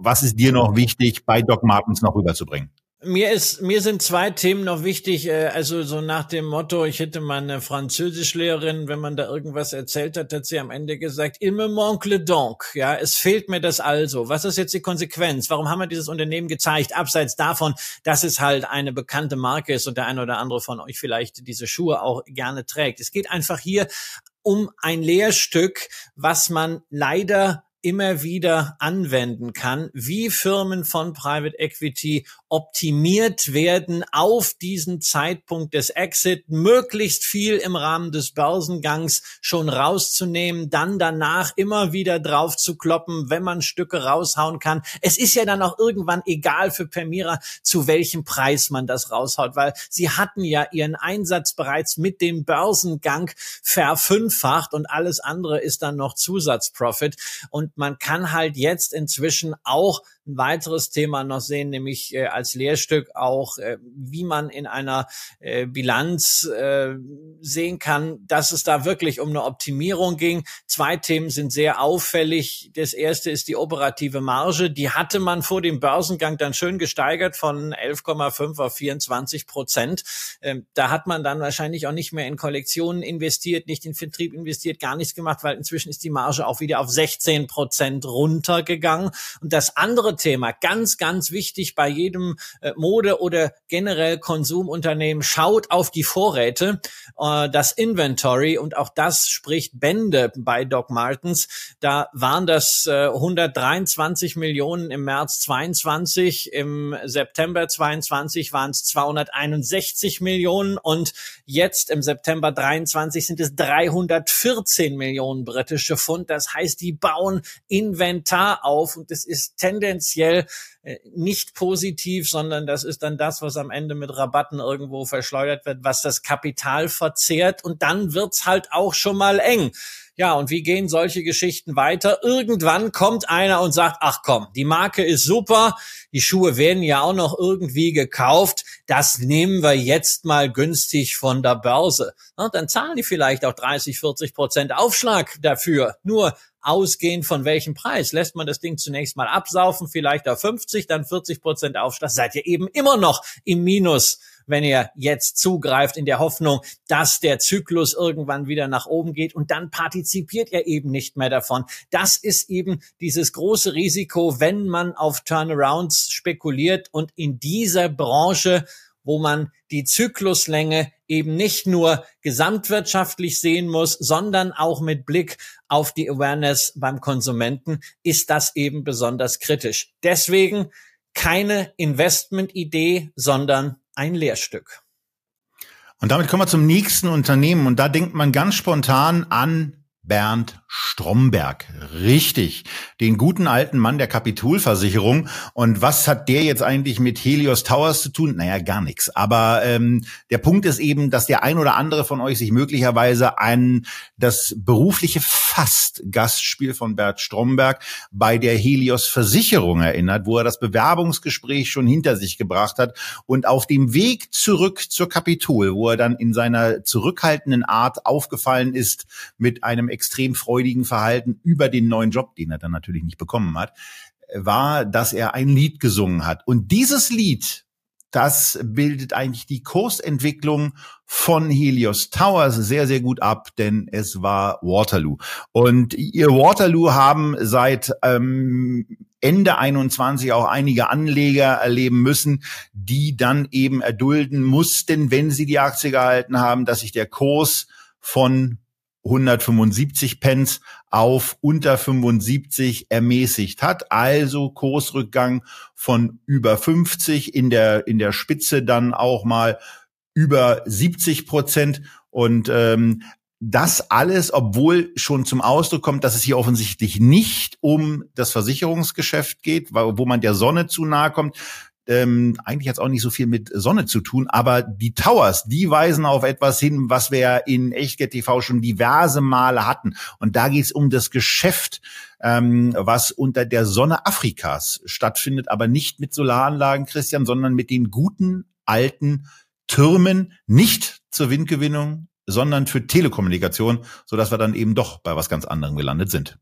was ist dir noch wichtig, bei Doc Martens noch rüberzubringen? Mir ist, mir sind zwei Themen noch wichtig, äh, also so nach dem Motto, ich hätte mal eine Französischlehrerin, wenn man da irgendwas erzählt hat, hat sie am Ende gesagt, il me manque le donc, ja, es fehlt mir das also. Was ist jetzt die Konsequenz? Warum haben wir dieses Unternehmen gezeigt? Abseits davon, dass es halt eine bekannte Marke ist und der eine oder andere von euch vielleicht diese Schuhe auch gerne trägt. Es geht einfach hier um ein Lehrstück, was man leider immer wieder anwenden kann, wie Firmen von Private Equity optimiert werden auf diesen Zeitpunkt des Exit, möglichst viel im Rahmen des Börsengangs schon rauszunehmen, dann danach immer wieder drauf zu kloppen, wenn man Stücke raushauen kann. Es ist ja dann auch irgendwann egal für Permira, zu welchem Preis man das raushaut, weil sie hatten ja ihren Einsatz bereits mit dem Börsengang verfünffacht und alles andere ist dann noch Zusatzprofit. Und man kann halt jetzt inzwischen auch ein weiteres Thema noch sehen, nämlich äh, als Lehrstück auch, äh, wie man in einer äh, Bilanz äh, sehen kann, dass es da wirklich um eine Optimierung ging. Zwei Themen sind sehr auffällig. Das erste ist die operative Marge. Die hatte man vor dem Börsengang dann schön gesteigert von 11,5 auf 24 Prozent. Ähm, da hat man dann wahrscheinlich auch nicht mehr in Kollektionen investiert, nicht in Vertrieb investiert, gar nichts gemacht, weil inzwischen ist die Marge auch wieder auf 16 Prozent runtergegangen. Und das andere Thema, ganz, ganz wichtig bei jedem äh, Mode- oder generell Konsumunternehmen, schaut auf die Vorräte, äh, das Inventory und auch das spricht Bände bei Doc Martens. Da waren das äh, 123 Millionen im März 22, im September 22 waren es 261 Millionen und jetzt im September 23 sind es 314 Millionen britische Pfund. Das heißt, die bauen Inventar auf und es ist tendenziell tendenziell äh, nicht positiv, sondern das ist dann das, was am Ende mit Rabatten irgendwo verschleudert wird, was das Kapital verzehrt und dann wird's halt auch schon mal eng. Ja, und wie gehen solche Geschichten weiter? Irgendwann kommt einer und sagt, ach komm, die Marke ist super, die Schuhe werden ja auch noch irgendwie gekauft, das nehmen wir jetzt mal günstig von der Börse. Na, dann zahlen die vielleicht auch 30, 40 Prozent Aufschlag dafür. Nur ausgehend von welchem Preis? Lässt man das Ding zunächst mal absaufen, vielleicht auf 50, dann 40 Prozent Aufschlag, seid ihr eben immer noch im Minus wenn ihr jetzt zugreift in der Hoffnung, dass der Zyklus irgendwann wieder nach oben geht und dann partizipiert ihr eben nicht mehr davon. Das ist eben dieses große Risiko, wenn man auf Turnarounds spekuliert und in dieser Branche wo man die Zykluslänge eben nicht nur gesamtwirtschaftlich sehen muss, sondern auch mit Blick auf die Awareness beim Konsumenten, ist das eben besonders kritisch. Deswegen keine Investmentidee, sondern ein Lehrstück. Und damit kommen wir zum nächsten Unternehmen und da denkt man ganz spontan an Bernd Stromberg. Richtig. Den guten alten Mann der Kapitolversicherung. Und was hat der jetzt eigentlich mit Helios Towers zu tun? Naja, gar nichts. Aber ähm, der Punkt ist eben, dass der ein oder andere von euch sich möglicherweise an das berufliche Fast-Gastspiel von Bernd Stromberg bei der Helios Versicherung erinnert, wo er das Bewerbungsgespräch schon hinter sich gebracht hat und auf dem Weg zurück zur Kapitol, wo er dann in seiner zurückhaltenden Art aufgefallen ist mit einem extrem freudigen Verhalten über den neuen Job, den er dann natürlich nicht bekommen hat, war, dass er ein Lied gesungen hat. Und dieses Lied, das bildet eigentlich die Kursentwicklung von Helios Towers sehr, sehr gut ab, denn es war Waterloo. Und ihr Waterloo haben seit ähm, Ende 21 auch einige Anleger erleben müssen, die dann eben erdulden mussten, wenn sie die Aktie gehalten haben, dass sich der Kurs von 175 Pence auf unter 75 ermäßigt hat. Also Kursrückgang von über 50 in der, in der Spitze dann auch mal über 70 Prozent. Und ähm, das alles, obwohl schon zum Ausdruck kommt, dass es hier offensichtlich nicht um das Versicherungsgeschäft geht, wo man der Sonne zu nahe kommt, ähm, eigentlich hat es auch nicht so viel mit Sonne zu tun, aber die Towers, die weisen auf etwas hin, was wir in Echtgeld TV schon diverse Male hatten. Und da geht es um das Geschäft, ähm, was unter der Sonne Afrikas stattfindet, aber nicht mit Solaranlagen, Christian, sondern mit den guten alten Türmen, nicht zur Windgewinnung, sondern für Telekommunikation, so dass wir dann eben doch bei was ganz anderem gelandet sind.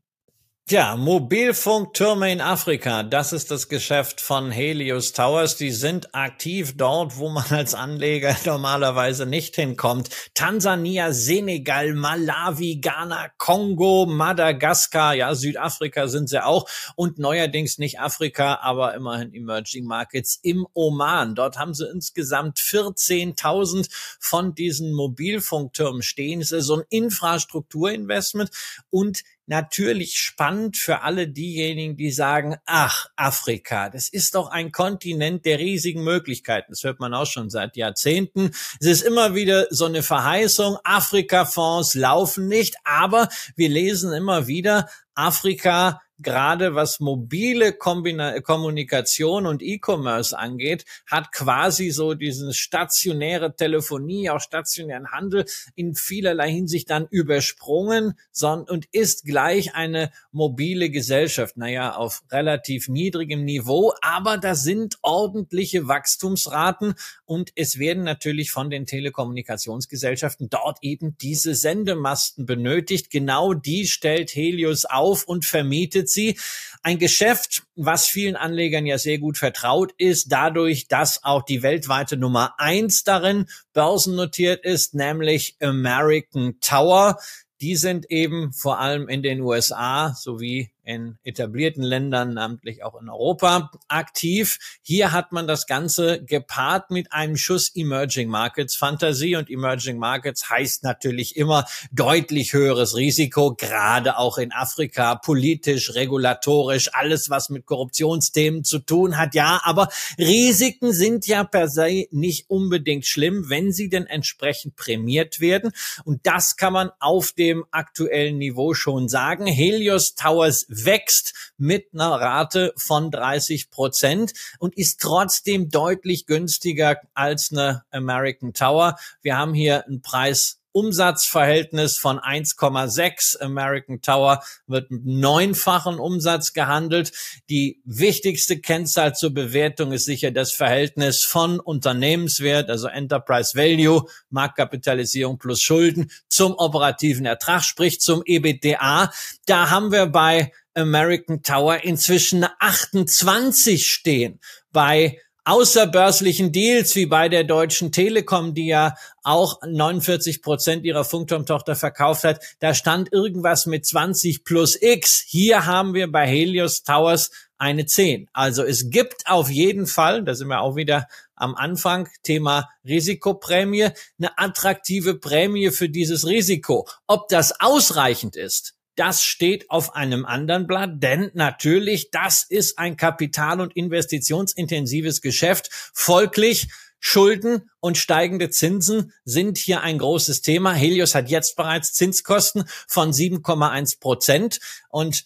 Tja, Mobilfunktürme in Afrika, das ist das Geschäft von Helios Towers. Die sind aktiv dort, wo man als Anleger normalerweise nicht hinkommt. Tansania, Senegal, Malawi, Ghana, Kongo, Madagaskar, ja, Südafrika sind sie auch und neuerdings nicht Afrika, aber immerhin Emerging Markets im Oman. Dort haben sie insgesamt 14.000 von diesen Mobilfunktürmen stehen. Es ist so ein Infrastrukturinvestment und natürlich spannend für alle diejenigen, die sagen, ach, Afrika, das ist doch ein Kontinent der riesigen Möglichkeiten. Das hört man auch schon seit Jahrzehnten. Es ist immer wieder so eine Verheißung, Afrika-Fonds laufen nicht, aber wir lesen immer wieder, Afrika gerade was mobile Kombina Kommunikation und E-Commerce angeht, hat quasi so diesen stationäre Telefonie, auch stationären Handel in vielerlei Hinsicht dann übersprungen und ist gleich eine mobile Gesellschaft. Naja, auf relativ niedrigem Niveau, aber da sind ordentliche Wachstumsraten und es werden natürlich von den Telekommunikationsgesellschaften dort eben diese Sendemasten benötigt. Genau die stellt Helios auf und vermietet sie. Ein Geschäft, was vielen Anlegern ja sehr gut vertraut ist, dadurch, dass auch die weltweite Nummer eins darin börsennotiert ist, nämlich American Tower. Die sind eben vor allem in den USA sowie in etablierten Ländern, namentlich auch in Europa, aktiv. Hier hat man das Ganze gepaart mit einem Schuss Emerging Markets Fantasie und Emerging Markets heißt natürlich immer deutlich höheres Risiko, gerade auch in Afrika, politisch, regulatorisch, alles was mit Korruptionsthemen zu tun hat. Ja, aber Risiken sind ja per se nicht unbedingt schlimm, wenn sie denn entsprechend prämiert werden. Und das kann man auf dem aktuellen Niveau schon sagen. Helios Towers wächst mit einer Rate von 30 Prozent und ist trotzdem deutlich günstiger als eine American Tower. Wir haben hier einen Preis Umsatzverhältnis von 1,6. American Tower wird mit neunfachen Umsatz gehandelt. Die wichtigste Kennzahl zur Bewertung ist sicher das Verhältnis von Unternehmenswert, also Enterprise Value, Marktkapitalisierung plus Schulden zum operativen Ertrag, sprich zum EBITDA. Da haben wir bei American Tower inzwischen 28 stehen. Bei außerbörslichen Deals wie bei der Deutschen Telekom, die ja auch 49 Prozent ihrer Funkturmtochter verkauft hat, da stand irgendwas mit 20 plus X. Hier haben wir bei Helios Towers eine 10. Also es gibt auf jeden Fall, da sind wir auch wieder am Anfang, Thema Risikoprämie, eine attraktive Prämie für dieses Risiko. Ob das ausreichend ist, das steht auf einem anderen Blatt, denn natürlich, das ist ein kapital- und investitionsintensives Geschäft. Folglich Schulden und steigende Zinsen sind hier ein großes Thema. Helios hat jetzt bereits Zinskosten von 7,1 Prozent und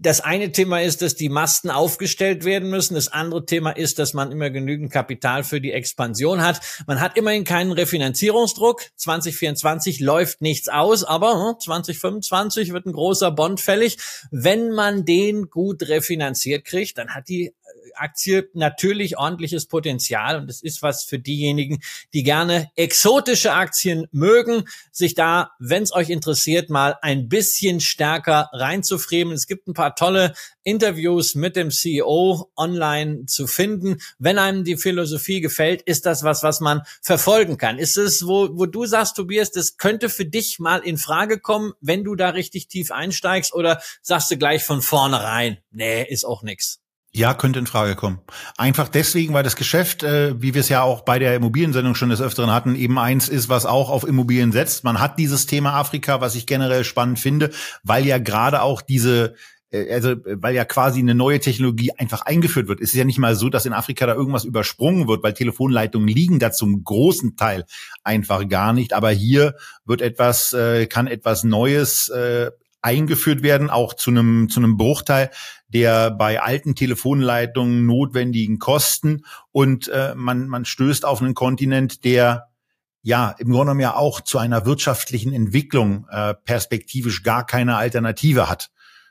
das eine Thema ist, dass die Masten aufgestellt werden müssen. Das andere Thema ist, dass man immer genügend Kapital für die Expansion hat. Man hat immerhin keinen Refinanzierungsdruck. 2024 läuft nichts aus, aber 2025 hm, wird ein großer Bond fällig. Wenn man den gut refinanziert kriegt, dann hat die Aktie natürlich ordentliches Potenzial und es ist was für diejenigen, die gerne exotische Aktien mögen, sich da, wenn es euch interessiert, mal ein bisschen stärker reinzufremen. Es gibt ein paar tolle Interviews mit dem CEO online zu finden. Wenn einem die Philosophie gefällt, ist das was, was man verfolgen kann. Ist es, wo, wo du sagst, Tobias, das könnte für dich mal in Frage kommen, wenn du da richtig tief einsteigst oder sagst du gleich von vornherein, nee, ist auch nix? Ja, könnte in Frage kommen. Einfach deswegen, weil das Geschäft, äh, wie wir es ja auch bei der Immobiliensendung schon des Öfteren hatten, eben eins ist, was auch auf Immobilien setzt. Man hat dieses Thema Afrika, was ich generell spannend finde, weil ja gerade auch diese äh, also weil ja quasi eine neue Technologie einfach eingeführt wird. Es ist ja nicht mal so, dass in Afrika da irgendwas übersprungen wird, weil Telefonleitungen liegen da zum großen Teil einfach gar nicht. Aber hier wird etwas, äh, kann etwas Neues äh, eingeführt werden, auch zu einem, zu einem Bruchteil der bei alten Telefonleitungen notwendigen Kosten. Und äh, man, man stößt auf einen Kontinent, der ja im Grunde genommen ja auch zu einer wirtschaftlichen Entwicklung äh, perspektivisch gar keine Alternative hat.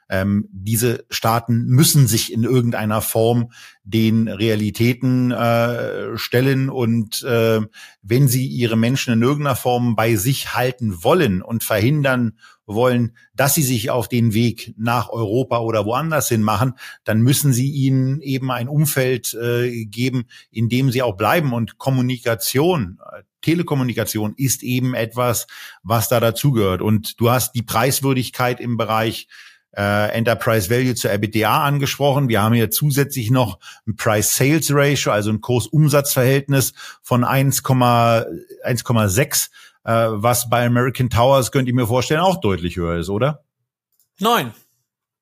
Ähm, diese Staaten müssen sich in irgendeiner Form den Realitäten äh, stellen und äh, wenn sie ihre Menschen in irgendeiner Form bei sich halten wollen und verhindern wollen, dass sie sich auf den Weg nach Europa oder woanders hin machen, dann müssen sie ihnen eben ein Umfeld äh, geben, in dem sie auch bleiben. Und Kommunikation, äh, Telekommunikation ist eben etwas, was da dazugehört. Und du hast die Preiswürdigkeit im Bereich äh, Enterprise Value zu EBITDA angesprochen. Wir haben hier zusätzlich noch ein Price Sales Ratio, also ein Kurs-Umsatz-Verhältnis von 1,6, äh, was bei American Towers, könnt ihr mir vorstellen, auch deutlich höher ist, oder? Neun.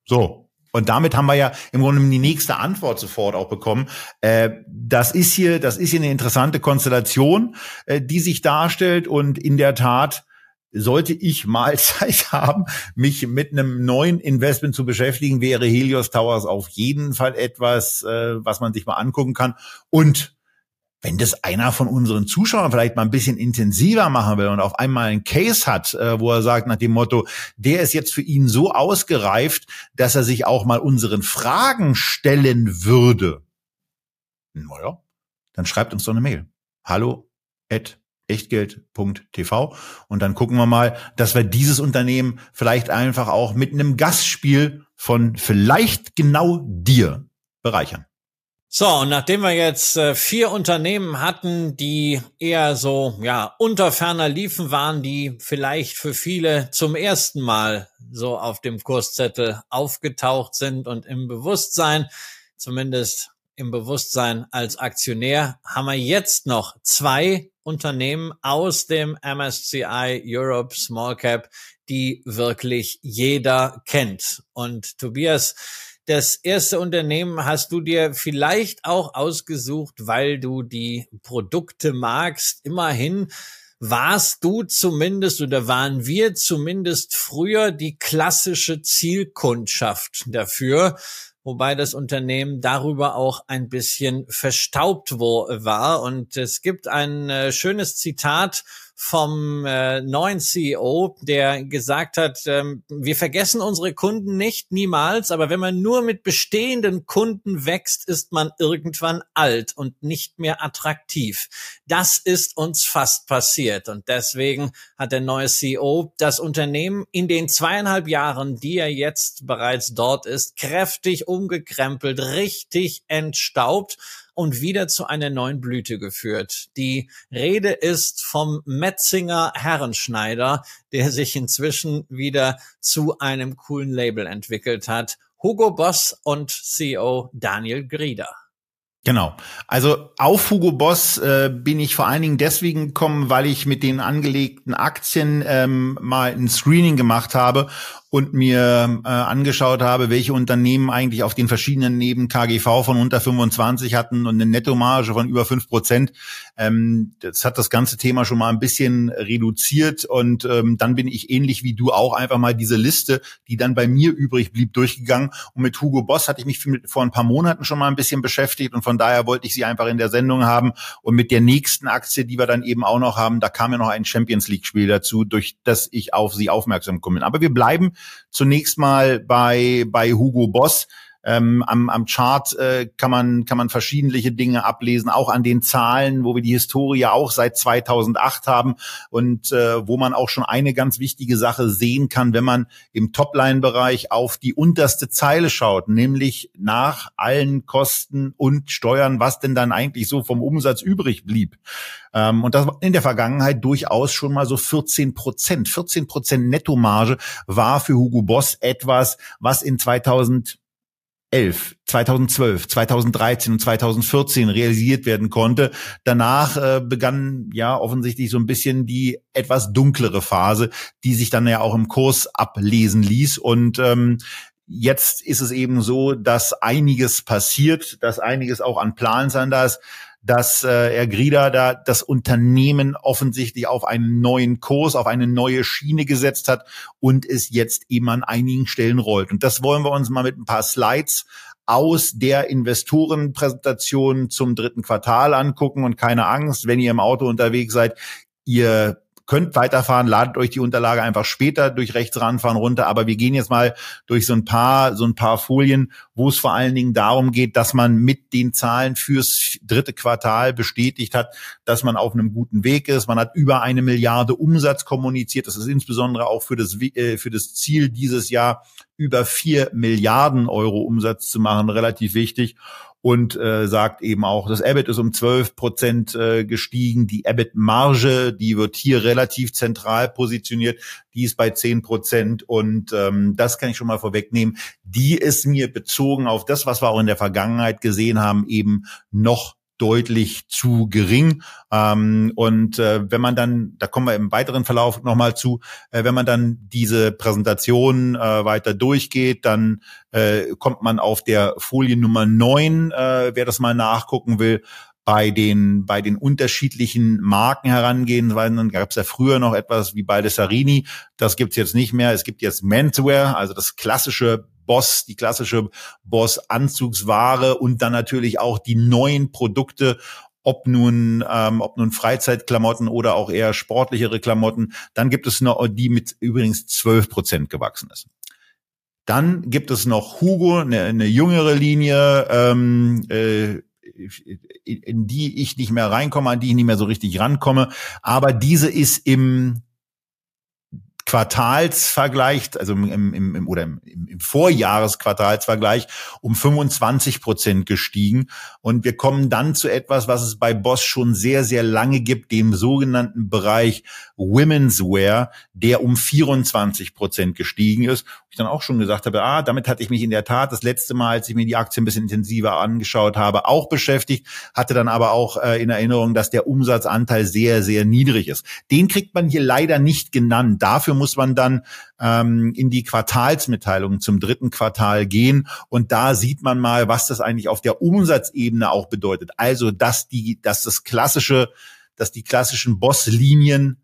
So. Und damit haben wir ja im Grunde die nächste Antwort sofort auch bekommen. Äh, das ist hier, das ist hier eine interessante Konstellation, äh, die sich darstellt. Und in der Tat sollte ich mal Zeit haben, mich mit einem neuen Investment zu beschäftigen, wäre Helios Towers auf jeden Fall etwas, äh, was man sich mal angucken kann. Und wenn das einer von unseren Zuschauern vielleicht mal ein bisschen intensiver machen will und auf einmal einen Case hat, äh, wo er sagt nach dem Motto, der ist jetzt für ihn so ausgereift, dass er sich auch mal unseren Fragen stellen würde. Naja, dann schreibt uns doch eine Mail. Hallo at echtgeld.tv und dann gucken wir mal, dass wir dieses Unternehmen vielleicht einfach auch mit einem Gastspiel von vielleicht genau dir bereichern. So, und nachdem wir jetzt äh, vier Unternehmen hatten, die eher so, ja, unter ferner Liefen waren, die vielleicht für viele zum ersten Mal so auf dem Kurszettel aufgetaucht sind und im Bewusstsein, zumindest im Bewusstsein als Aktionär, haben wir jetzt noch zwei Unternehmen aus dem MSCI Europe Small Cap, die wirklich jeder kennt. Und Tobias, das erste Unternehmen hast du dir vielleicht auch ausgesucht, weil du die Produkte magst. Immerhin warst du zumindest oder waren wir zumindest früher die klassische Zielkundschaft dafür, wobei das Unternehmen darüber auch ein bisschen verstaubt war. Und es gibt ein äh, schönes Zitat vom äh, neuen CEO, der gesagt hat, ähm, wir vergessen unsere Kunden nicht, niemals, aber wenn man nur mit bestehenden Kunden wächst, ist man irgendwann alt und nicht mehr attraktiv. Das ist uns fast passiert und deswegen hat der neue CEO das Unternehmen in den zweieinhalb Jahren, die er jetzt bereits dort ist, kräftig umgekrempelt, richtig entstaubt und wieder zu einer neuen Blüte geführt. Die Rede ist vom Metzinger Herrenschneider, der sich inzwischen wieder zu einem coolen Label entwickelt hat. Hugo Boss und CEO Daniel Grieder. Genau. Also auf Hugo Boss äh, bin ich vor allen Dingen deswegen gekommen, weil ich mit den angelegten Aktien ähm, mal ein Screening gemacht habe und mir äh, angeschaut habe, welche Unternehmen eigentlich auf den verschiedenen neben KGV von unter 25 hatten und eine Nettomarge von über fünf Prozent. Ähm, das hat das ganze Thema schon mal ein bisschen reduziert und ähm, dann bin ich ähnlich wie du auch einfach mal diese Liste, die dann bei mir übrig blieb, durchgegangen. Und mit Hugo Boss hatte ich mich vor ein paar Monaten schon mal ein bisschen beschäftigt und von daher wollte ich sie einfach in der Sendung haben. Und mit der nächsten Aktie, die wir dann eben auch noch haben, da kam ja noch ein Champions League Spiel dazu, durch das ich auf sie aufmerksam bin. Aber wir bleiben zunächst mal bei, bei Hugo Boss. Ähm, am, am Chart äh, kann man kann man verschiedene Dinge ablesen, auch an den Zahlen, wo wir die Historie auch seit 2008 haben und äh, wo man auch schon eine ganz wichtige Sache sehen kann, wenn man im Topline-Bereich auf die unterste Zeile schaut, nämlich nach allen Kosten und Steuern, was denn dann eigentlich so vom Umsatz übrig blieb. Ähm, und das war in der Vergangenheit durchaus schon mal so 14 Prozent. 14 Prozent Nettomarge war für Hugo Boss etwas, was in 2000 2011, 2012, 2013 und 2014 realisiert werden konnte. Danach äh, begann ja offensichtlich so ein bisschen die etwas dunklere Phase, die sich dann ja auch im Kurs ablesen ließ. Und ähm, jetzt ist es eben so, dass einiges passiert, dass einiges auch an Plan sein darf dass äh, Herr Grieder da das Unternehmen offensichtlich auf einen neuen Kurs, auf eine neue Schiene gesetzt hat und es jetzt eben an einigen Stellen rollt. Und das wollen wir uns mal mit ein paar Slides aus der Investorenpräsentation zum dritten Quartal angucken. Und keine Angst, wenn ihr im Auto unterwegs seid, ihr könnt weiterfahren, ladet euch die Unterlage einfach später durch rechts ranfahren runter. Aber wir gehen jetzt mal durch so ein paar, so ein paar Folien, wo es vor allen Dingen darum geht, dass man mit den Zahlen fürs dritte Quartal bestätigt hat, dass man auf einem guten Weg ist. Man hat über eine Milliarde Umsatz kommuniziert. Das ist insbesondere auch für das, äh, für das Ziel dieses Jahr über vier Milliarden Euro Umsatz zu machen, relativ wichtig und äh, sagt eben auch, das EBIT ist um 12 Prozent äh, gestiegen. Die EBIT-Marge, die wird hier relativ zentral positioniert, die ist bei 10 Prozent und ähm, das kann ich schon mal vorwegnehmen. Die ist mir bezogen auf das, was wir auch in der Vergangenheit gesehen haben, eben noch deutlich zu gering. Ähm, und äh, wenn man dann, da kommen wir im weiteren Verlauf nochmal zu, äh, wenn man dann diese Präsentation äh, weiter durchgeht, dann äh, kommt man auf der Folie Nummer neun, äh, wer das mal nachgucken will, bei den bei den unterschiedlichen Marken herangehen, weil dann gab es ja früher noch etwas wie bei Sarini, das gibt's jetzt nicht mehr. Es gibt jetzt Menswear, also das klassische Boss, die klassische Boss-Anzugsware und dann natürlich auch die neuen Produkte, ob nun, ähm, ob nun Freizeitklamotten oder auch eher sportlichere Klamotten. Dann gibt es noch die mit übrigens 12 Prozent gewachsen ist. Dann gibt es noch Hugo, eine, eine jüngere Linie, ähm, äh, in die ich nicht mehr reinkomme, an die ich nicht mehr so richtig rankomme. Aber diese ist im Quartalsvergleich, also im, im, im oder im, im Vorjahresquartalsvergleich um 25 Prozent gestiegen. Und wir kommen dann zu etwas, was es bei Boss schon sehr, sehr lange gibt, dem sogenannten Bereich Women's Wear, der um 24 Prozent gestiegen ist. Ich dann auch schon gesagt habe, ah, damit hatte ich mich in der Tat das letzte Mal, als ich mir die Aktie ein bisschen intensiver angeschaut habe, auch beschäftigt, hatte dann aber auch äh, in Erinnerung, dass der Umsatzanteil sehr, sehr niedrig ist. Den kriegt man hier leider nicht genannt. Dafür muss man dann ähm, in die Quartalsmitteilungen zum dritten Quartal gehen und da sieht man mal, was das eigentlich auf der Umsatzebene auch bedeutet. Also, dass die, dass das klassische, dass die klassischen Bosslinien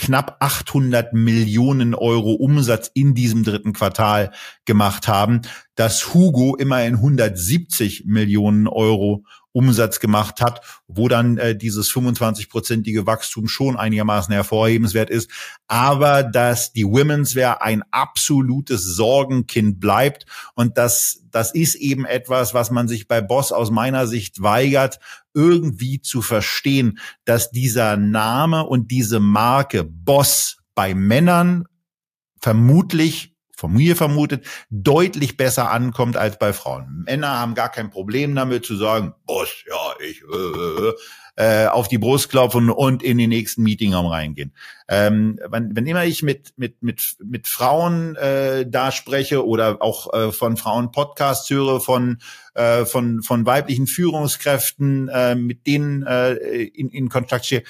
knapp 800 Millionen Euro Umsatz in diesem dritten Quartal gemacht haben, dass Hugo immerhin 170 Millionen Euro Umsatz gemacht hat, wo dann äh, dieses 25-prozentige Wachstum schon einigermaßen hervorhebenswert ist. Aber dass die Women's Wear ein absolutes Sorgenkind bleibt und das, das ist eben etwas, was man sich bei Boss aus meiner Sicht weigert, irgendwie zu verstehen, dass dieser Name und diese Marke Boss bei Männern vermutlich von mir vermutet, deutlich besser ankommt als bei Frauen. Männer haben gar kein Problem damit zu sagen, Boss, ja, ich äh, äh, äh, auf die Brust klopfen und in den nächsten Meetingraum reingehen. Ähm, wenn, wenn immer ich mit mit mit mit Frauen äh, da spreche oder auch äh, von Frauen Podcasts höre von äh, von von weiblichen Führungskräften, äh, mit denen äh, in, in Kontakt stehe,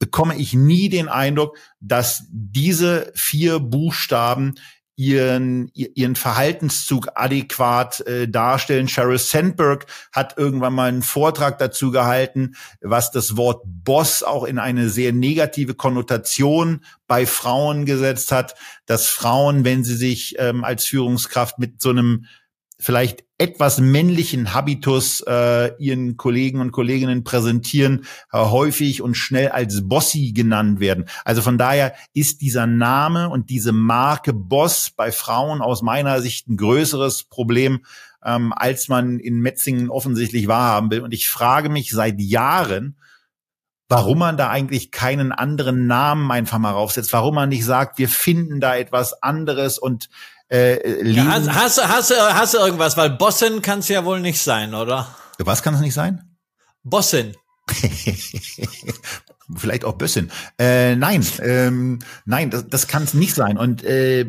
bekomme ich nie den Eindruck, dass diese vier Buchstaben ihren, ihren Verhaltenszug adäquat äh, darstellen. Sheryl Sandberg hat irgendwann mal einen Vortrag dazu gehalten, was das Wort Boss auch in eine sehr negative Konnotation bei Frauen gesetzt hat, dass Frauen, wenn sie sich ähm, als Führungskraft mit so einem vielleicht etwas männlichen Habitus äh, ihren Kollegen und Kolleginnen präsentieren, äh, häufig und schnell als Bossy genannt werden. Also von daher ist dieser Name und diese Marke Boss bei Frauen aus meiner Sicht ein größeres Problem, ähm, als man in Metzingen offensichtlich wahrhaben will. Und ich frage mich seit Jahren, warum man da eigentlich keinen anderen Namen einfach mal raufsetzt, warum man nicht sagt, wir finden da etwas anderes und äh, ja, hast, hast, hast, hast du irgendwas? Weil Bossin kann es ja wohl nicht sein, oder? Was kann es nicht sein? Bossin. Vielleicht auch Bössin. Äh, nein, ähm, nein, das, das kann es nicht sein. Und äh,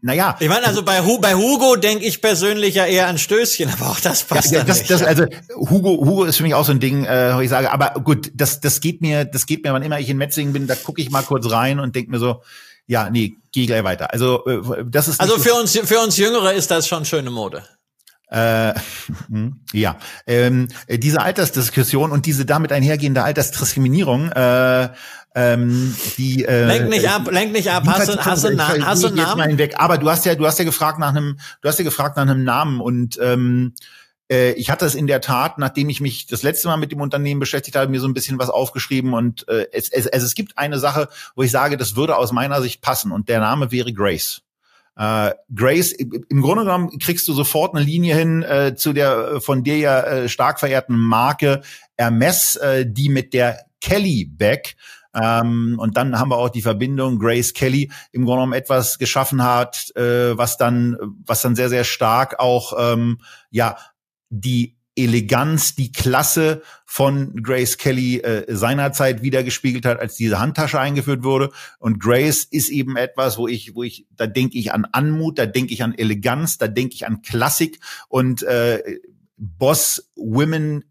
naja. Ich meine, also bei, Hu bei Hugo denke ich persönlich ja eher an Stößchen, aber auch das passt ja, das, nicht. Das, also Hugo, Hugo ist für mich auch so ein Ding, äh, wo ich sage, aber gut, das, das geht mir, das geht mir, wann immer ich in Metzingen bin, da gucke ich mal kurz rein und denke mir so, ja, nee, geh gleich weiter. Also äh, das ist also für uns für uns Jüngere ist das schon schöne Mode. Äh, hm, ja, ähm, diese Altersdiskussion und diese damit einhergehende Altersdiskriminierung, äh, ähm, die äh, lenk nicht ab, lenk nicht ab. Hast du, hast du, hast du einen Namen? Weg. Aber du hast ja, du hast ja gefragt nach einem, du hast ja gefragt nach einem Namen und ähm, äh, ich hatte es in der Tat, nachdem ich mich das letzte Mal mit dem Unternehmen beschäftigt habe, mir so ein bisschen was aufgeschrieben und äh, es, es, es, es gibt eine Sache, wo ich sage, das würde aus meiner Sicht passen und der Name wäre Grace. Äh, Grace, im Grunde genommen kriegst du sofort eine Linie hin äh, zu der von dir ja äh, stark verehrten Marke Hermes, äh, die mit der Kelly Bag ähm, und dann haben wir auch die Verbindung Grace Kelly im Grunde genommen etwas geschaffen hat, äh, was dann, was dann sehr, sehr stark auch ähm, ja die Eleganz, die Klasse von Grace Kelly äh, seinerzeit wiedergespiegelt hat, als diese Handtasche eingeführt wurde. Und Grace ist eben etwas, wo ich, wo ich, da denke ich an Anmut, da denke ich an Eleganz, da denke ich an Klassik und äh, Boss Women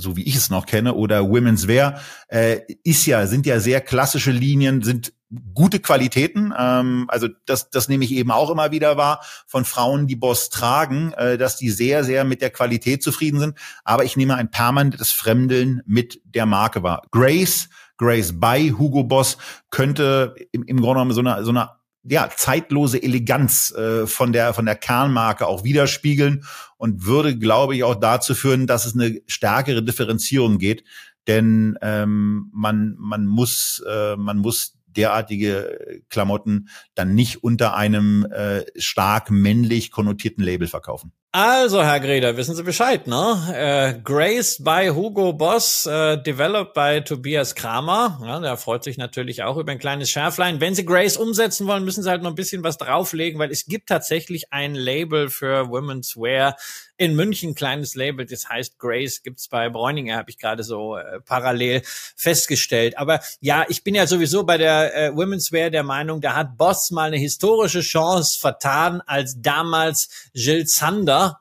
so wie ich es noch kenne, oder Women's Wear, äh, ist ja, sind ja sehr klassische Linien, sind gute Qualitäten. Ähm, also das, das nehme ich eben auch immer wieder wahr von Frauen, die Boss tragen, äh, dass die sehr, sehr mit der Qualität zufrieden sind. Aber ich nehme ein permanentes Fremdeln mit der Marke wahr. Grace, Grace by Hugo Boss könnte im, im Grunde genommen so eine, so eine ja, zeitlose Eleganz äh, von der von der Kernmarke auch widerspiegeln und würde, glaube ich, auch dazu führen, dass es eine stärkere Differenzierung geht, denn ähm, man man muss äh, man muss derartige Klamotten dann nicht unter einem äh, stark männlich konnotierten Label verkaufen. Also, Herr Greder, wissen Sie Bescheid, ne? Äh, Grace by Hugo Boss, äh, developed by Tobias Kramer. Ja, der freut sich natürlich auch über ein kleines Schärflein. Wenn Sie Grace umsetzen wollen, müssen Sie halt noch ein bisschen was drauflegen, weil es gibt tatsächlich ein Label für Women's Wear in München, kleines Label, das heißt Grace, gibt's bei Bräuninger, habe ich gerade so äh, parallel festgestellt. Aber ja, ich bin ja sowieso bei der äh, Women's Wear der Meinung, da hat Boss mal eine historische Chance vertan, als damals Jill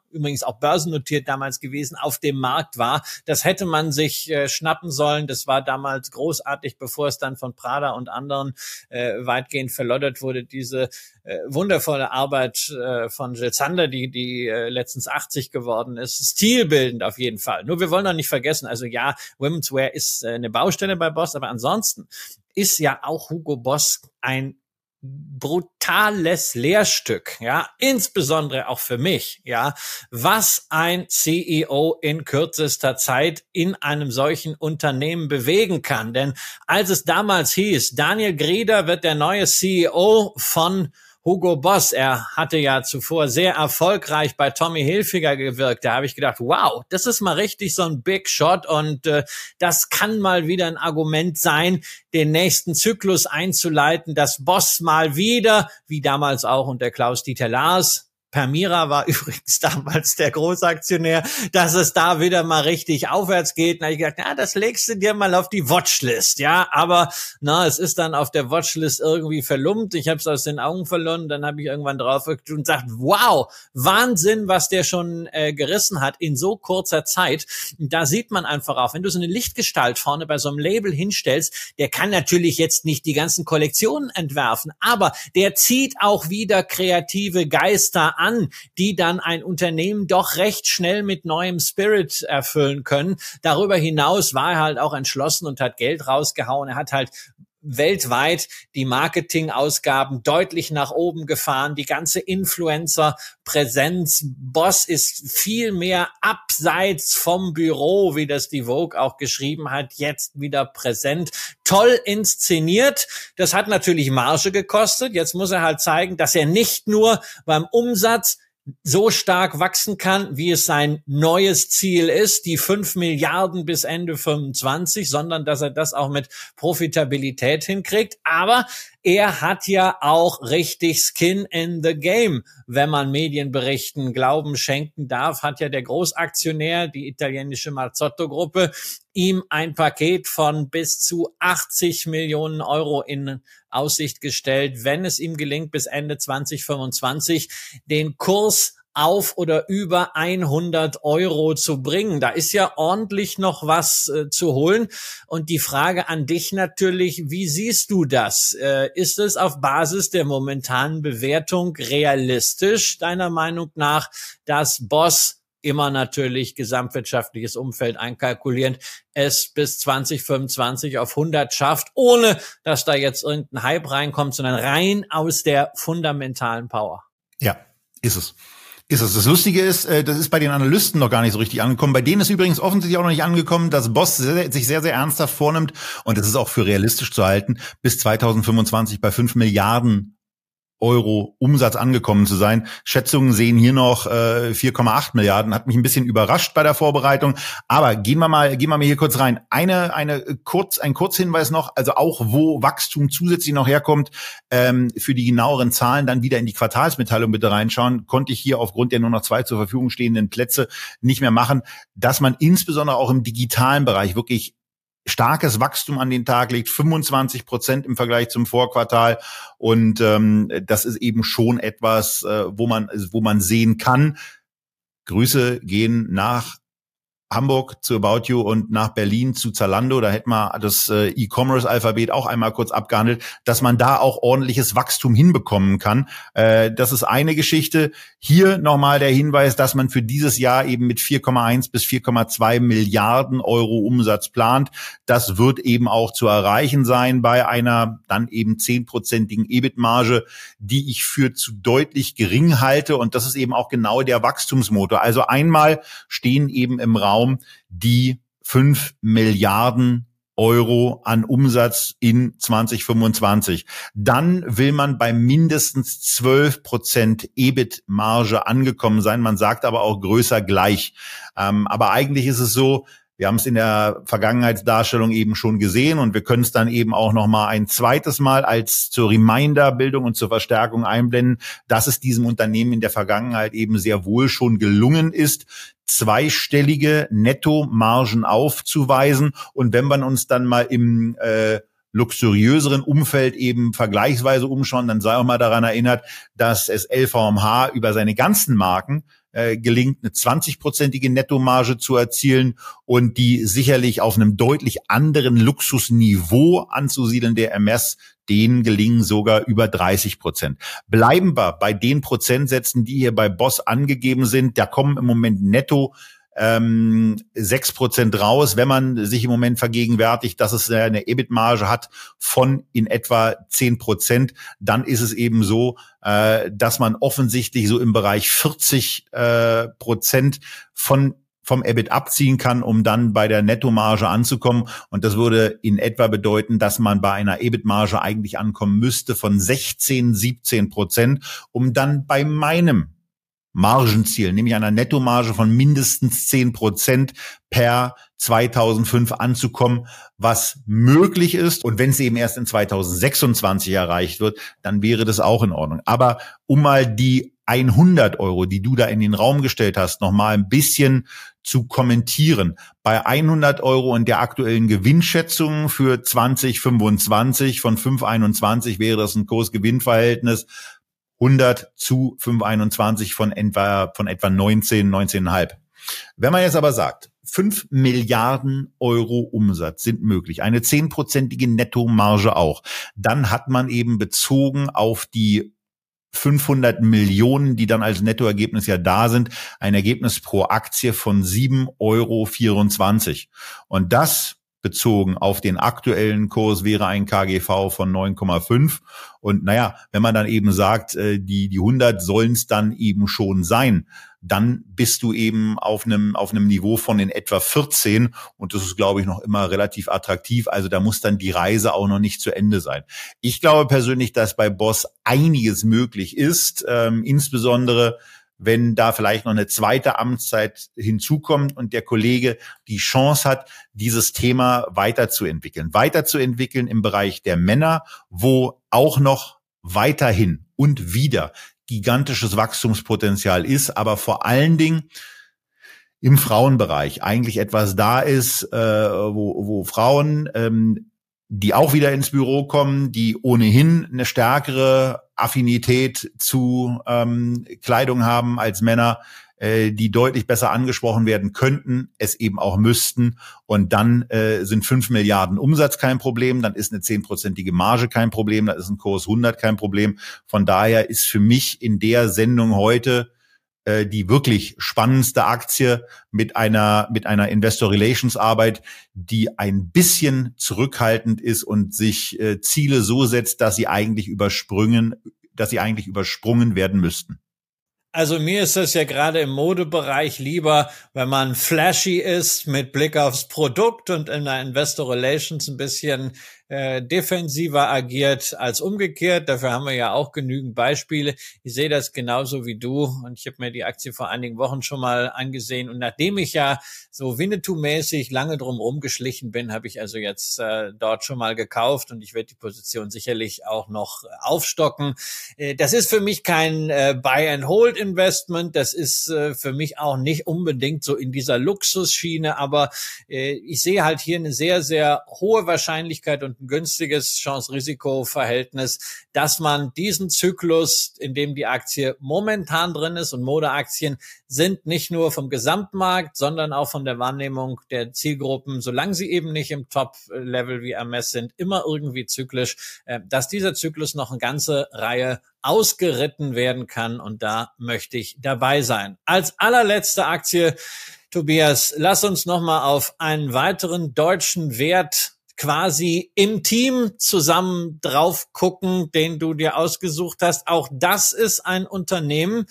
Übrigens auch börsennotiert damals gewesen, auf dem Markt war. Das hätte man sich äh, schnappen sollen. Das war damals großartig, bevor es dann von Prada und anderen äh, weitgehend verloddert wurde. Diese äh, wundervolle Arbeit äh, von Jill Zander, die, die äh, letztens 80 geworden ist. Stilbildend auf jeden Fall. Nur wir wollen doch nicht vergessen, also ja, Women's Wear ist äh, eine Baustelle bei Boss, aber ansonsten ist ja auch Hugo Boss ein brutales Lehrstück, ja, insbesondere auch für mich, ja, was ein CEO in kürzester Zeit in einem solchen Unternehmen bewegen kann. Denn als es damals hieß, Daniel Grieder wird der neue CEO von Hugo Boss, er hatte ja zuvor sehr erfolgreich bei Tommy Hilfiger gewirkt. Da habe ich gedacht, wow, das ist mal richtig so ein Big Shot und äh, das kann mal wieder ein Argument sein, den nächsten Zyklus einzuleiten, dass Boss mal wieder, wie damals auch unter Klaus-Dieter Lars, Permira war übrigens damals der Großaktionär, dass es da wieder mal richtig aufwärts geht. Habe ich gedacht, ja, das legst du dir mal auf die Watchlist, ja. Aber na, es ist dann auf der Watchlist irgendwie verlumpt. Ich habe es aus den Augen verloren. Dann habe ich irgendwann drauf und gesagt, wow, Wahnsinn, was der schon äh, gerissen hat in so kurzer Zeit. Da sieht man einfach auch, wenn du so eine Lichtgestalt vorne bei so einem Label hinstellst, der kann natürlich jetzt nicht die ganzen Kollektionen entwerfen, aber der zieht auch wieder kreative Geister an, die dann ein Unternehmen doch recht schnell mit neuem Spirit erfüllen können. Darüber hinaus war er halt auch entschlossen und hat Geld rausgehauen. Er hat halt weltweit die Marketingausgaben deutlich nach oben gefahren, die ganze Influencer-Präsenz. Boss ist viel mehr abseits vom Büro, wie das die Vogue auch geschrieben hat, jetzt wieder präsent. Toll inszeniert. Das hat natürlich Marge gekostet. Jetzt muss er halt zeigen, dass er nicht nur beim Umsatz so stark wachsen kann, wie es sein neues Ziel ist, die fünf Milliarden bis Ende 25, sondern dass er das auch mit Profitabilität hinkriegt. Aber er hat ja auch richtig Skin in the Game, wenn man Medienberichten Glauben schenken darf, hat ja der Großaktionär, die italienische Marzotto-Gruppe, ihm ein Paket von bis zu 80 Millionen Euro in Aussicht gestellt, wenn es ihm gelingt, bis Ende 2025 den Kurs auf oder über 100 Euro zu bringen. Da ist ja ordentlich noch was äh, zu holen. Und die Frage an dich natürlich, wie siehst du das? Äh, ist es auf Basis der momentanen Bewertung realistisch, deiner Meinung nach, dass Boss immer natürlich gesamtwirtschaftliches Umfeld einkalkulierend, es bis 2025 auf 100 schafft, ohne dass da jetzt irgendein Hype reinkommt, sondern rein aus der fundamentalen Power. Ja, ist es. Ist es. Das Lustige ist, äh, das ist bei den Analysten noch gar nicht so richtig angekommen. Bei denen ist übrigens offensichtlich auch noch nicht angekommen, dass Boss sich sehr, sehr ernsthaft vornimmt, und das ist auch für realistisch zu halten, bis 2025 bei 5 Milliarden Euro Umsatz angekommen zu sein. Schätzungen sehen hier noch äh, 4,8 Milliarden. Hat mich ein bisschen überrascht bei der Vorbereitung. Aber gehen wir mal, gehen wir mal hier kurz rein. Eine, eine kurz, ein Kurzhinweis noch. Also auch wo Wachstum zusätzlich noch herkommt. Ähm, für die genaueren Zahlen dann wieder in die Quartalsmitteilung bitte reinschauen. Konnte ich hier aufgrund der nur noch zwei zur Verfügung stehenden Plätze nicht mehr machen. Dass man insbesondere auch im digitalen Bereich wirklich starkes Wachstum an den Tag legt, 25 Prozent im Vergleich zum Vorquartal. Und ähm, das ist eben schon etwas, äh, wo man, wo man sehen kann. Grüße gehen nach Hamburg zu About You und nach Berlin zu Zalando, da hätten wir das äh, E-Commerce-Alphabet auch einmal kurz abgehandelt, dass man da auch ordentliches Wachstum hinbekommen kann. Äh, das ist eine Geschichte. Hier nochmal der Hinweis, dass man für dieses Jahr eben mit 4,1 bis 4,2 Milliarden Euro Umsatz plant. Das wird eben auch zu erreichen sein bei einer dann eben zehnprozentigen EBIT-Marge, die ich für zu deutlich gering halte. Und das ist eben auch genau der Wachstumsmotor. Also einmal stehen eben im Raum Raum, die fünf Milliarden Euro an Umsatz in 2025. Dann will man bei mindestens 12 Prozent EBIT-Marge angekommen sein. Man sagt aber auch größer gleich. Ähm, aber eigentlich ist es so, wir haben es in der Vergangenheitsdarstellung eben schon gesehen und wir können es dann eben auch noch mal ein zweites Mal als zur Reminder-Bildung und zur Verstärkung einblenden, dass es diesem Unternehmen in der Vergangenheit eben sehr wohl schon gelungen ist, zweistellige Nettomargen aufzuweisen. Und wenn wir uns dann mal im äh, luxuriöseren Umfeld eben vergleichsweise umschauen, dann sei auch mal daran erinnert, dass es LVMH über seine ganzen Marken äh, gelingt, eine 20-prozentige Nettomarge zu erzielen und die sicherlich auf einem deutlich anderen Luxusniveau anzusiedeln, der Hermes, denen gelingen sogar über 30 Prozent. Bleiben wir bei den Prozentsätzen, die hier bei Boss angegeben sind. Da kommen im Moment netto ähm, 6% raus, wenn man sich im Moment vergegenwärtigt, dass es eine EBIT-Marge hat von in etwa 10%, dann ist es eben so, äh, dass man offensichtlich so im Bereich 40 äh, Prozent von vom EBIT abziehen kann, um dann bei der Nettomarge anzukommen. Und das würde in etwa bedeuten, dass man bei einer EBIT-Marge eigentlich ankommen müsste von 16, 17 Prozent, um dann bei meinem Margenziel, nämlich einer Nettomarge von mindestens zehn Prozent per 2005 anzukommen, was möglich ist. Und wenn es eben erst in 2026 erreicht wird, dann wäre das auch in Ordnung. Aber um mal die 100 Euro, die du da in den Raum gestellt hast, noch mal ein bisschen zu kommentieren. Bei 100 Euro und der aktuellen Gewinnschätzung für 2025 von 5,21 wäre das ein Kurs-Gewinn-Verhältnis 100 zu 521 von etwa, von etwa 19, 19,5. Wenn man jetzt aber sagt, 5 Milliarden Euro Umsatz sind möglich, eine zehnprozentige Nettomarge auch, dann hat man eben bezogen auf die 500 Millionen, die dann als Nettoergebnis ja da sind, ein Ergebnis pro Aktie von 7,24 Euro. Und das bezogen auf den aktuellen Kurs wäre ein KGV von 9,5. Und naja, wenn man dann eben sagt, äh, die, die 100 sollen es dann eben schon sein, dann bist du eben auf einem, auf einem Niveau von in etwa 14. Und das ist, glaube ich, noch immer relativ attraktiv. Also da muss dann die Reise auch noch nicht zu Ende sein. Ich glaube persönlich, dass bei Boss einiges möglich ist, ähm, insbesondere wenn da vielleicht noch eine zweite Amtszeit hinzukommt und der Kollege die Chance hat, dieses Thema weiterzuentwickeln. Weiterzuentwickeln im Bereich der Männer, wo auch noch weiterhin und wieder gigantisches Wachstumspotenzial ist, aber vor allen Dingen im Frauenbereich eigentlich etwas da ist, äh, wo, wo Frauen ähm, die auch wieder ins Büro kommen, die ohnehin eine stärkere Affinität zu ähm, Kleidung haben als Männer, äh, die deutlich besser angesprochen werden könnten, es eben auch müssten. Und dann äh, sind fünf Milliarden Umsatz kein Problem, dann ist eine zehnprozentige Marge kein Problem, dann ist ein Kurs 100 kein Problem. Von daher ist für mich in der Sendung heute äh, die wirklich spannendste Aktie mit einer, mit einer Investor Relations Arbeit, die ein bisschen zurückhaltend ist und sich äh, Ziele so setzt, dass sie eigentlich übersprungen, dass sie eigentlich übersprungen werden müssten. Also mir ist es ja gerade im Modebereich lieber, wenn man flashy ist mit Blick aufs Produkt und in der Investor Relations ein bisschen äh, defensiver agiert als umgekehrt. Dafür haben wir ja auch genügend Beispiele. Ich sehe das genauso wie du und ich habe mir die Aktie vor einigen Wochen schon mal angesehen und nachdem ich ja so Winnetou-mäßig lange drum rumgeschlichen bin, habe ich also jetzt äh, dort schon mal gekauft und ich werde die Position sicherlich auch noch aufstocken. Äh, das ist für mich kein äh, Buy-and-Hold-Investment. Das ist äh, für mich auch nicht unbedingt so in dieser Luxusschiene, aber äh, ich sehe halt hier eine sehr, sehr hohe Wahrscheinlichkeit und günstiges Chance-Risiko-Verhältnis, dass man diesen Zyklus, in dem die Aktie momentan drin ist und Modeaktien sind nicht nur vom Gesamtmarkt, sondern auch von der Wahrnehmung der Zielgruppen, solange sie eben nicht im Top-Level wie Hermes sind, immer irgendwie zyklisch, äh, dass dieser Zyklus noch eine ganze Reihe ausgeritten werden kann und da möchte ich dabei sein. Als allerletzte Aktie, Tobias, lass uns nochmal auf einen weiteren deutschen Wert quasi im Team zusammen drauf gucken, den du dir ausgesucht hast. Auch das ist ein Unternehmen,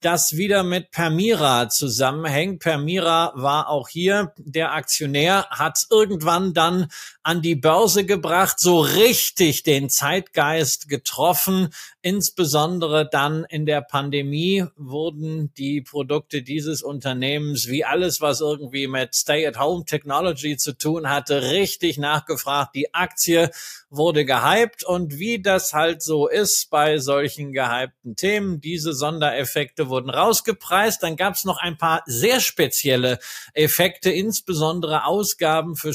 das wieder mit Permira zusammenhängt. Permira war auch hier der Aktionär, hat irgendwann dann an die Börse gebracht, so richtig den Zeitgeist getroffen. Insbesondere dann in der Pandemie wurden die Produkte dieses Unternehmens wie alles, was irgendwie mit Stay-at-Home-Technology zu tun hatte, richtig nachgefragt. Die Aktie wurde gehypt und wie das halt so ist bei solchen gehypten Themen, diese Sondereffekte wurden rausgepreist. Dann gab es noch ein paar sehr spezielle Effekte, insbesondere Ausgaben für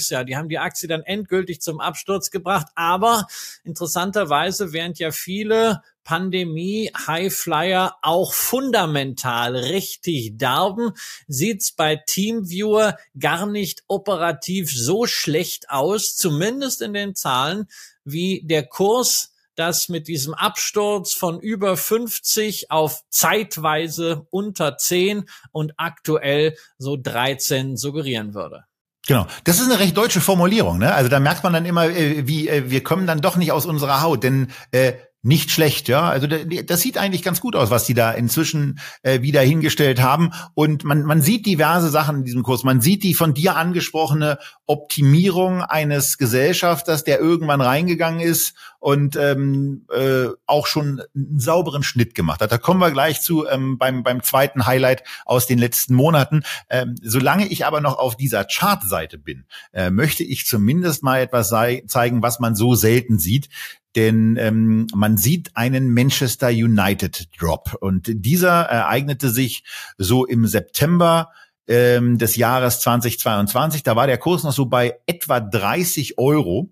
Sportsponsorings. Ja, die haben die Aktie dann endgültig zum Absturz gebracht. Aber interessanterweise, während ja viele Pandemie Highflyer auch fundamental richtig darben, sieht's bei Teamviewer gar nicht operativ so schlecht aus, zumindest in den Zahlen, wie der Kurs das mit diesem Absturz von über 50 auf zeitweise unter 10 und aktuell so 13 suggerieren würde. Genau, das ist eine recht deutsche Formulierung. Ne? Also da merkt man dann immer, äh, wie äh, wir kommen dann doch nicht aus unserer Haut, denn äh, nicht schlecht, ja. Also das sieht eigentlich ganz gut aus, was die da inzwischen äh, wieder hingestellt haben. Und man, man sieht diverse Sachen in diesem Kurs. Man sieht die von dir angesprochene Optimierung eines Gesellschafters, der irgendwann reingegangen ist und ähm, äh, auch schon einen sauberen Schnitt gemacht hat. Da kommen wir gleich zu ähm, beim, beim zweiten Highlight aus den letzten Monaten. Ähm, solange ich aber noch auf dieser Chartseite bin, äh, möchte ich zumindest mal etwas zeigen, was man so selten sieht denn ähm, man sieht einen Manchester United Drop und dieser ereignete sich so im September ähm, des Jahres 2022. Da war der Kurs noch so bei etwa 30 Euro.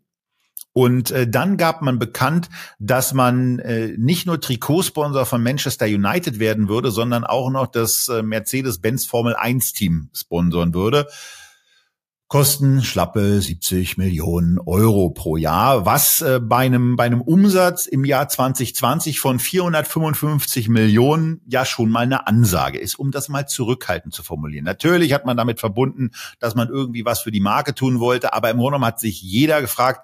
Und äh, dann gab man bekannt, dass man äh, nicht nur Trikotsponsor von Manchester United werden würde, sondern auch noch das äh, Mercedes-Benz Formel 1 Team sponsoren würde kosten schlappe 70 Millionen Euro pro Jahr, was äh, bei einem bei einem Umsatz im Jahr 2020 von 455 Millionen ja schon mal eine Ansage ist, um das mal zurückhaltend zu formulieren. Natürlich hat man damit verbunden, dass man irgendwie was für die Marke tun wollte, aber im Grunde genommen hat sich jeder gefragt,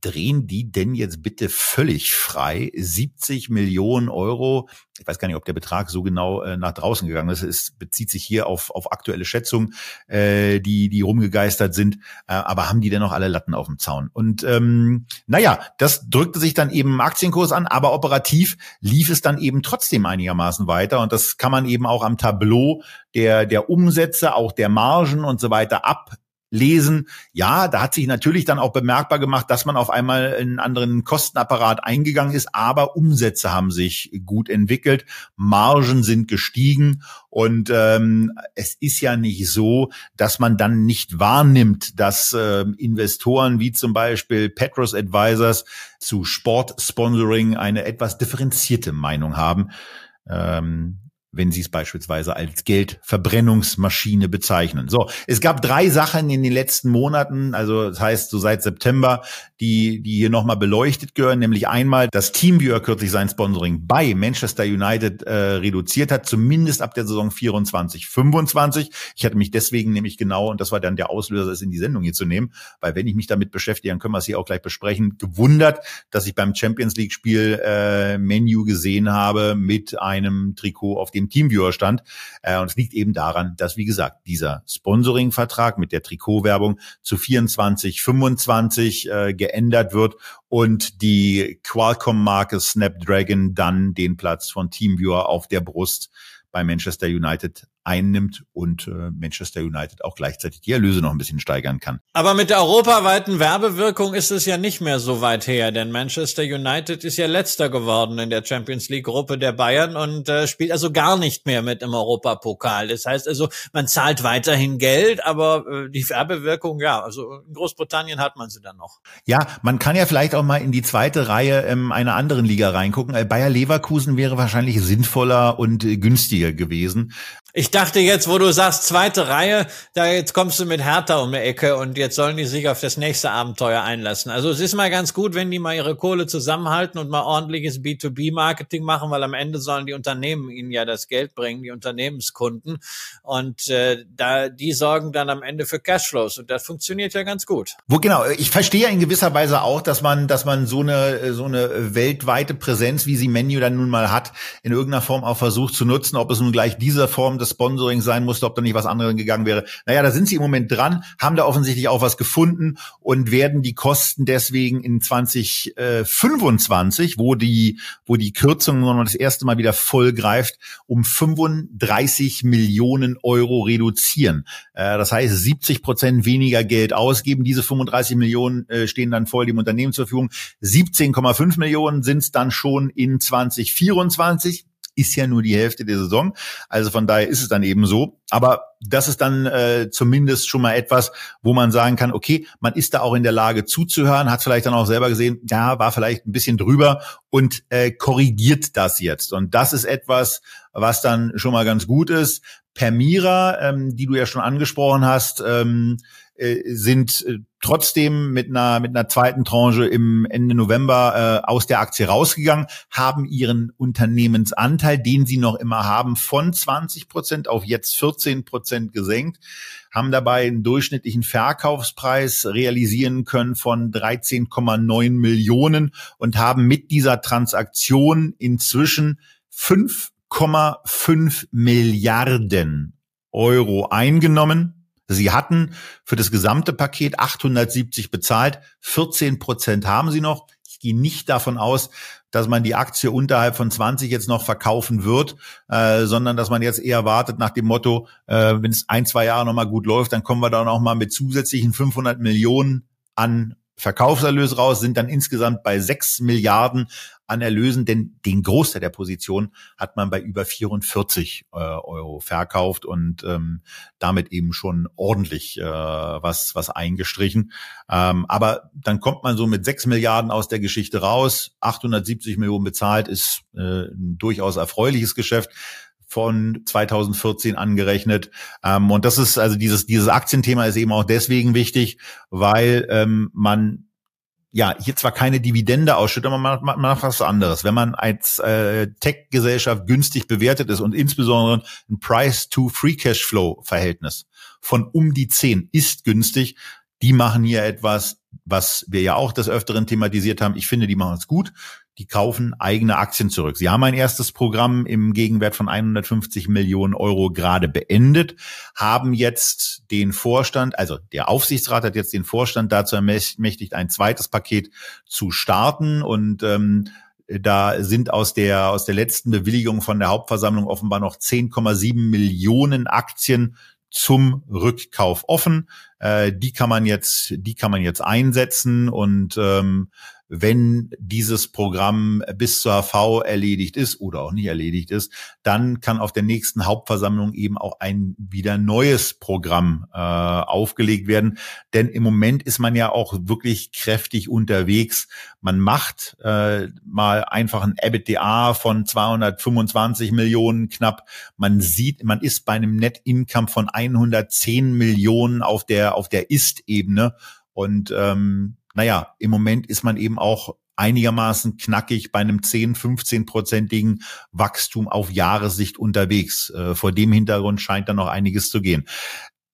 drehen die denn jetzt bitte völlig frei? 70 Millionen Euro. Ich weiß gar nicht, ob der Betrag so genau äh, nach draußen gegangen ist. Es bezieht sich hier auf, auf aktuelle Schätzungen, äh, die, die rumgegeistert sind. Äh, aber haben die denn noch alle Latten auf dem Zaun? Und ähm, naja, das drückte sich dann eben im Aktienkurs an, aber operativ lief es dann eben trotzdem einigermaßen weiter. Und das kann man eben auch am Tableau der, der Umsätze, auch der Margen und so weiter ab lesen. Ja, da hat sich natürlich dann auch bemerkbar gemacht, dass man auf einmal in einen anderen Kostenapparat eingegangen ist, aber Umsätze haben sich gut entwickelt, Margen sind gestiegen und ähm, es ist ja nicht so, dass man dann nicht wahrnimmt, dass äh, Investoren wie zum Beispiel Petros Advisors zu Sportsponsoring eine etwas differenzierte Meinung haben. Ähm, wenn Sie es beispielsweise als Geldverbrennungsmaschine bezeichnen. So, es gab drei Sachen in den letzten Monaten, also das heißt so seit September, die, die hier nochmal beleuchtet gehören, nämlich einmal, dass Teamviewer kürzlich sein Sponsoring bei Manchester United äh, reduziert hat, zumindest ab der Saison 24, 25. Ich hatte mich deswegen nämlich genau, und das war dann der Auslöser, es in die Sendung hier zu nehmen, weil wenn ich mich damit beschäftige, dann können wir es hier auch gleich besprechen, gewundert, dass ich beim Champions League Spiel äh, Menu gesehen habe mit einem Trikot, auf dem dem Teamviewer stand. Äh, und es liegt eben daran, dass, wie gesagt, dieser Sponsoring-Vertrag mit der Trikotwerbung zu 24, 25 äh, geändert wird und die Qualcomm-Marke Snapdragon dann den Platz von Teamviewer auf der Brust bei Manchester United einnimmt und äh, Manchester United auch gleichzeitig die Erlöse noch ein bisschen steigern kann. Aber mit der europaweiten Werbewirkung ist es ja nicht mehr so weit her, denn Manchester United ist ja letzter geworden in der Champions League Gruppe der Bayern und äh, spielt also gar nicht mehr mit im Europapokal. Das heißt also, man zahlt weiterhin Geld, aber äh, die Werbewirkung, ja, also in Großbritannien hat man sie dann noch. Ja, man kann ja vielleicht auch mal in die zweite Reihe ähm, einer anderen Liga reingucken. Äh, Bayer Leverkusen wäre wahrscheinlich sinnvoller und äh, günstiger gewesen. Ich dachte jetzt, wo du sagst, zweite Reihe, da jetzt kommst du mit Hertha um die Ecke und jetzt sollen die sich auf das nächste Abenteuer einlassen. Also es ist mal ganz gut, wenn die mal ihre Kohle zusammenhalten und mal ordentliches B2B-Marketing machen, weil am Ende sollen die Unternehmen ihnen ja das Geld bringen, die Unternehmenskunden. Und äh, da die sorgen dann am Ende für Cashflows und das funktioniert ja ganz gut. Wo genau, ich verstehe in gewisser Weise auch, dass man, dass man so eine so eine weltweite Präsenz, wie sie Menu dann nun mal hat, in irgendeiner Form auch versucht zu nutzen, ob es nun gleich dieser Form des Sponsoring sein musste, ob da nicht was anderes gegangen wäre. Naja, da sind sie im Moment dran, haben da offensichtlich auch was gefunden und werden die Kosten deswegen in 2025, wo die, wo die Kürzung noch das erste Mal wieder voll greift, um 35 Millionen Euro reduzieren. Äh, das heißt, 70 Prozent weniger Geld ausgeben. Diese 35 Millionen äh, stehen dann voll dem Unternehmen zur Verfügung. 17,5 Millionen sind es dann schon in 2024 ist ja nur die Hälfte der Saison. Also von daher ist es dann eben so. Aber das ist dann äh, zumindest schon mal etwas, wo man sagen kann, okay, man ist da auch in der Lage zuzuhören, hat vielleicht dann auch selber gesehen, ja, war vielleicht ein bisschen drüber und äh, korrigiert das jetzt. Und das ist etwas, was dann schon mal ganz gut ist. Permira, ähm, die du ja schon angesprochen hast, ähm, äh, sind äh, trotzdem mit einer mit einer zweiten Tranche im Ende November äh, aus der Aktie rausgegangen, haben ihren Unternehmensanteil, den sie noch immer haben, von 20 Prozent auf jetzt 14 Prozent gesenkt, haben dabei einen durchschnittlichen Verkaufspreis realisieren können von 13,9 Millionen und haben mit dieser Transaktion inzwischen 5,5 Milliarden Euro eingenommen Sie hatten für das gesamte Paket 870 bezahlt, 14 Prozent haben sie noch. Ich gehe nicht davon aus, dass man die Aktie unterhalb von 20 jetzt noch verkaufen wird, äh, sondern dass man jetzt eher wartet nach dem Motto, äh, wenn es ein, zwei Jahre noch mal gut läuft, dann kommen wir dann auch mal mit zusätzlichen 500 Millionen an Verkaufserlös raus, sind dann insgesamt bei 6 Milliarden an Erlösen, denn den Großteil der Position hat man bei über 44 äh, Euro verkauft und ähm, damit eben schon ordentlich äh, was, was eingestrichen. Ähm, aber dann kommt man so mit 6 Milliarden aus der Geschichte raus, 870 Millionen bezahlt, ist äh, ein durchaus erfreuliches Geschäft von 2014 angerechnet. Ähm, und das ist also dieses, dieses Aktienthema ist eben auch deswegen wichtig, weil ähm, man ja, hier zwar keine Dividende ausschüttet, aber man macht, macht was anderes. Wenn man als äh, Tech-Gesellschaft günstig bewertet ist und insbesondere ein Price-to-Free-Cash-Flow-Verhältnis von um die 10 ist günstig, die machen hier etwas, was wir ja auch des Öfteren thematisiert haben. Ich finde, die machen es gut die kaufen eigene Aktien zurück. Sie haben ein erstes Programm im Gegenwert von 150 Millionen Euro gerade beendet, haben jetzt den Vorstand, also der Aufsichtsrat hat jetzt den Vorstand dazu ermächtigt, ein zweites Paket zu starten und ähm, da sind aus der, aus der letzten Bewilligung von der Hauptversammlung offenbar noch 10,7 Millionen Aktien zum Rückkauf offen. Äh, die kann man jetzt, die kann man jetzt einsetzen und ähm, wenn dieses Programm bis zur HV erledigt ist oder auch nicht erledigt ist, dann kann auf der nächsten Hauptversammlung eben auch ein wieder neues Programm äh, aufgelegt werden. Denn im Moment ist man ja auch wirklich kräftig unterwegs. Man macht äh, mal einfach ein EBITDA von 225 Millionen knapp. Man sieht, man ist bei einem Net Income von 110 Millionen auf der auf der Ist-Ebene und ähm, naja, im Moment ist man eben auch einigermaßen knackig bei einem 10, 15-prozentigen Wachstum auf Jahressicht unterwegs. Äh, vor dem Hintergrund scheint da noch einiges zu gehen.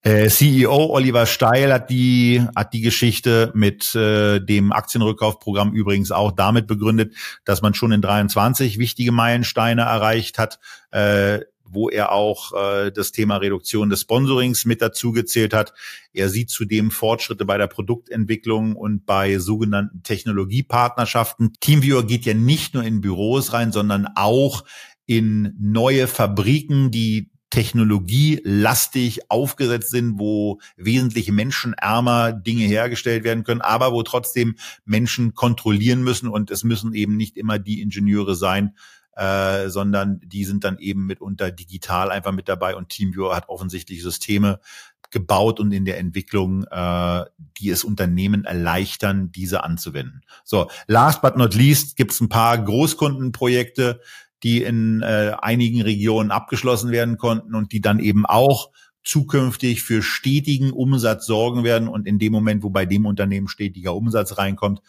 Äh, CEO Oliver Steil hat die hat die Geschichte mit äh, dem Aktienrückkaufprogramm übrigens auch damit begründet, dass man schon in 23 wichtige Meilensteine erreicht hat. Äh, wo er auch äh, das Thema Reduktion des Sponsorings mit dazu gezählt hat. Er sieht zudem Fortschritte bei der Produktentwicklung und bei sogenannten Technologiepartnerschaften. Teamviewer geht ja nicht nur in Büros rein, sondern auch in neue Fabriken, die technologielastig aufgesetzt sind, wo wesentlich menschenärmer Dinge hergestellt werden können, aber wo trotzdem Menschen kontrollieren müssen und es müssen eben nicht immer die Ingenieure sein, äh, sondern die sind dann eben mitunter digital einfach mit dabei und TeamViewer hat offensichtlich Systeme gebaut und in der Entwicklung, äh, die es Unternehmen erleichtern, diese anzuwenden. So, last but not least gibt es ein paar Großkundenprojekte, die in äh, einigen Regionen abgeschlossen werden konnten und die dann eben auch zukünftig für stetigen Umsatz sorgen werden. Und in dem Moment, wo bei dem Unternehmen stetiger Umsatz reinkommt,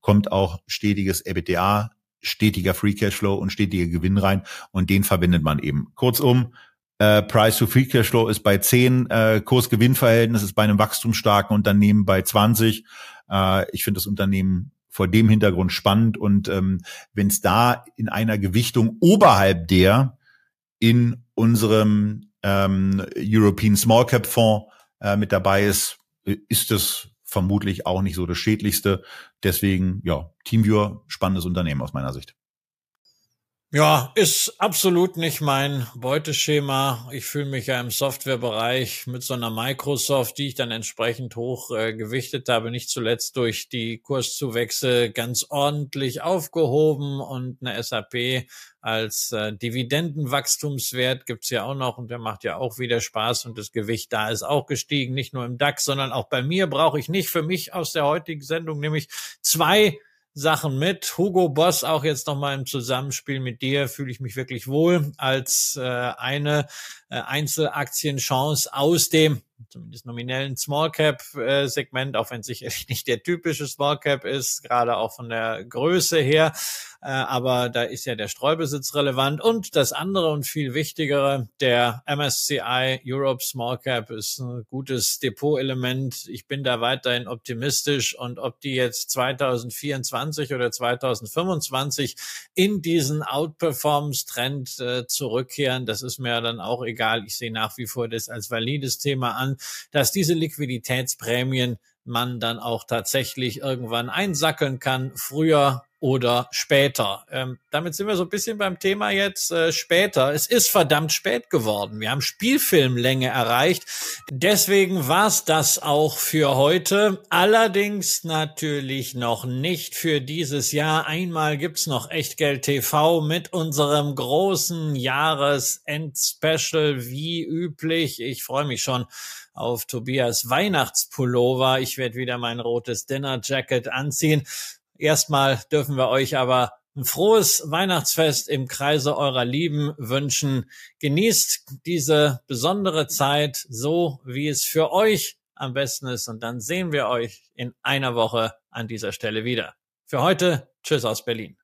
kommt auch stetiges EBITDA, stetiger Free Cashflow und stetiger Gewinn rein. Und den verbindet man eben. Kurzum, äh, Price to Free Cashflow ist bei 10, äh, Kurs-Gewinn-Verhältnis ist bei einem wachstumsstarken Unternehmen bei 20. Äh, ich finde das Unternehmen vor dem Hintergrund spannend. Und ähm, wenn es da in einer Gewichtung oberhalb der in unserem ähm, European Small Cap Fonds äh, mit dabei ist, ist das vermutlich auch nicht so das Schädlichste. Deswegen, ja, Teamviewer, spannendes Unternehmen aus meiner Sicht. Ja, ist absolut nicht mein Beuteschema. Ich fühle mich ja im Softwarebereich mit so einer Microsoft, die ich dann entsprechend hoch äh, gewichtet habe, nicht zuletzt durch die Kurszuwächse ganz ordentlich aufgehoben und eine SAP als äh, Dividendenwachstumswert gibt's ja auch noch und der macht ja auch wieder Spaß und das Gewicht da ist auch gestiegen, nicht nur im DAX, sondern auch bei mir brauche ich nicht für mich aus der heutigen Sendung nämlich zwei Sachen mit. Hugo Boss auch jetzt nochmal im Zusammenspiel mit dir fühle ich mich wirklich wohl als äh, eine äh, Einzelaktienchance aus dem zumindest nominellen Small Cap äh, Segment, auch wenn sicherlich nicht der typische Small Cap ist, gerade auch von der Größe her. Äh, aber da ist ja der Streubesitz relevant. Und das andere und viel wichtigere, der MSCI Europe Small Cap ist ein gutes Depotelement. Ich bin da weiterhin optimistisch und ob die jetzt 2024 oder 2025 in diesen Outperformance-Trend äh, zurückkehren, das ist mir dann auch egal. Ich sehe nach wie vor das als valides Thema an, dass diese Liquiditätsprämien man dann auch tatsächlich irgendwann einsackeln kann, früher oder später. Ähm, damit sind wir so ein bisschen beim Thema jetzt äh, später. Es ist verdammt spät geworden. Wir haben Spielfilmlänge erreicht. Deswegen war's das auch für heute. Allerdings natürlich noch nicht für dieses Jahr. Einmal gibt's noch Echtgeld TV mit unserem großen Jahresend-Special wie üblich. Ich freue mich schon auf Tobias Weihnachtspullover. Ich werde wieder mein rotes Dinner Jacket anziehen. Erstmal dürfen wir euch aber ein frohes Weihnachtsfest im Kreise eurer Lieben wünschen. Genießt diese besondere Zeit so, wie es für euch am besten ist. Und dann sehen wir euch in einer Woche an dieser Stelle wieder. Für heute, tschüss aus Berlin.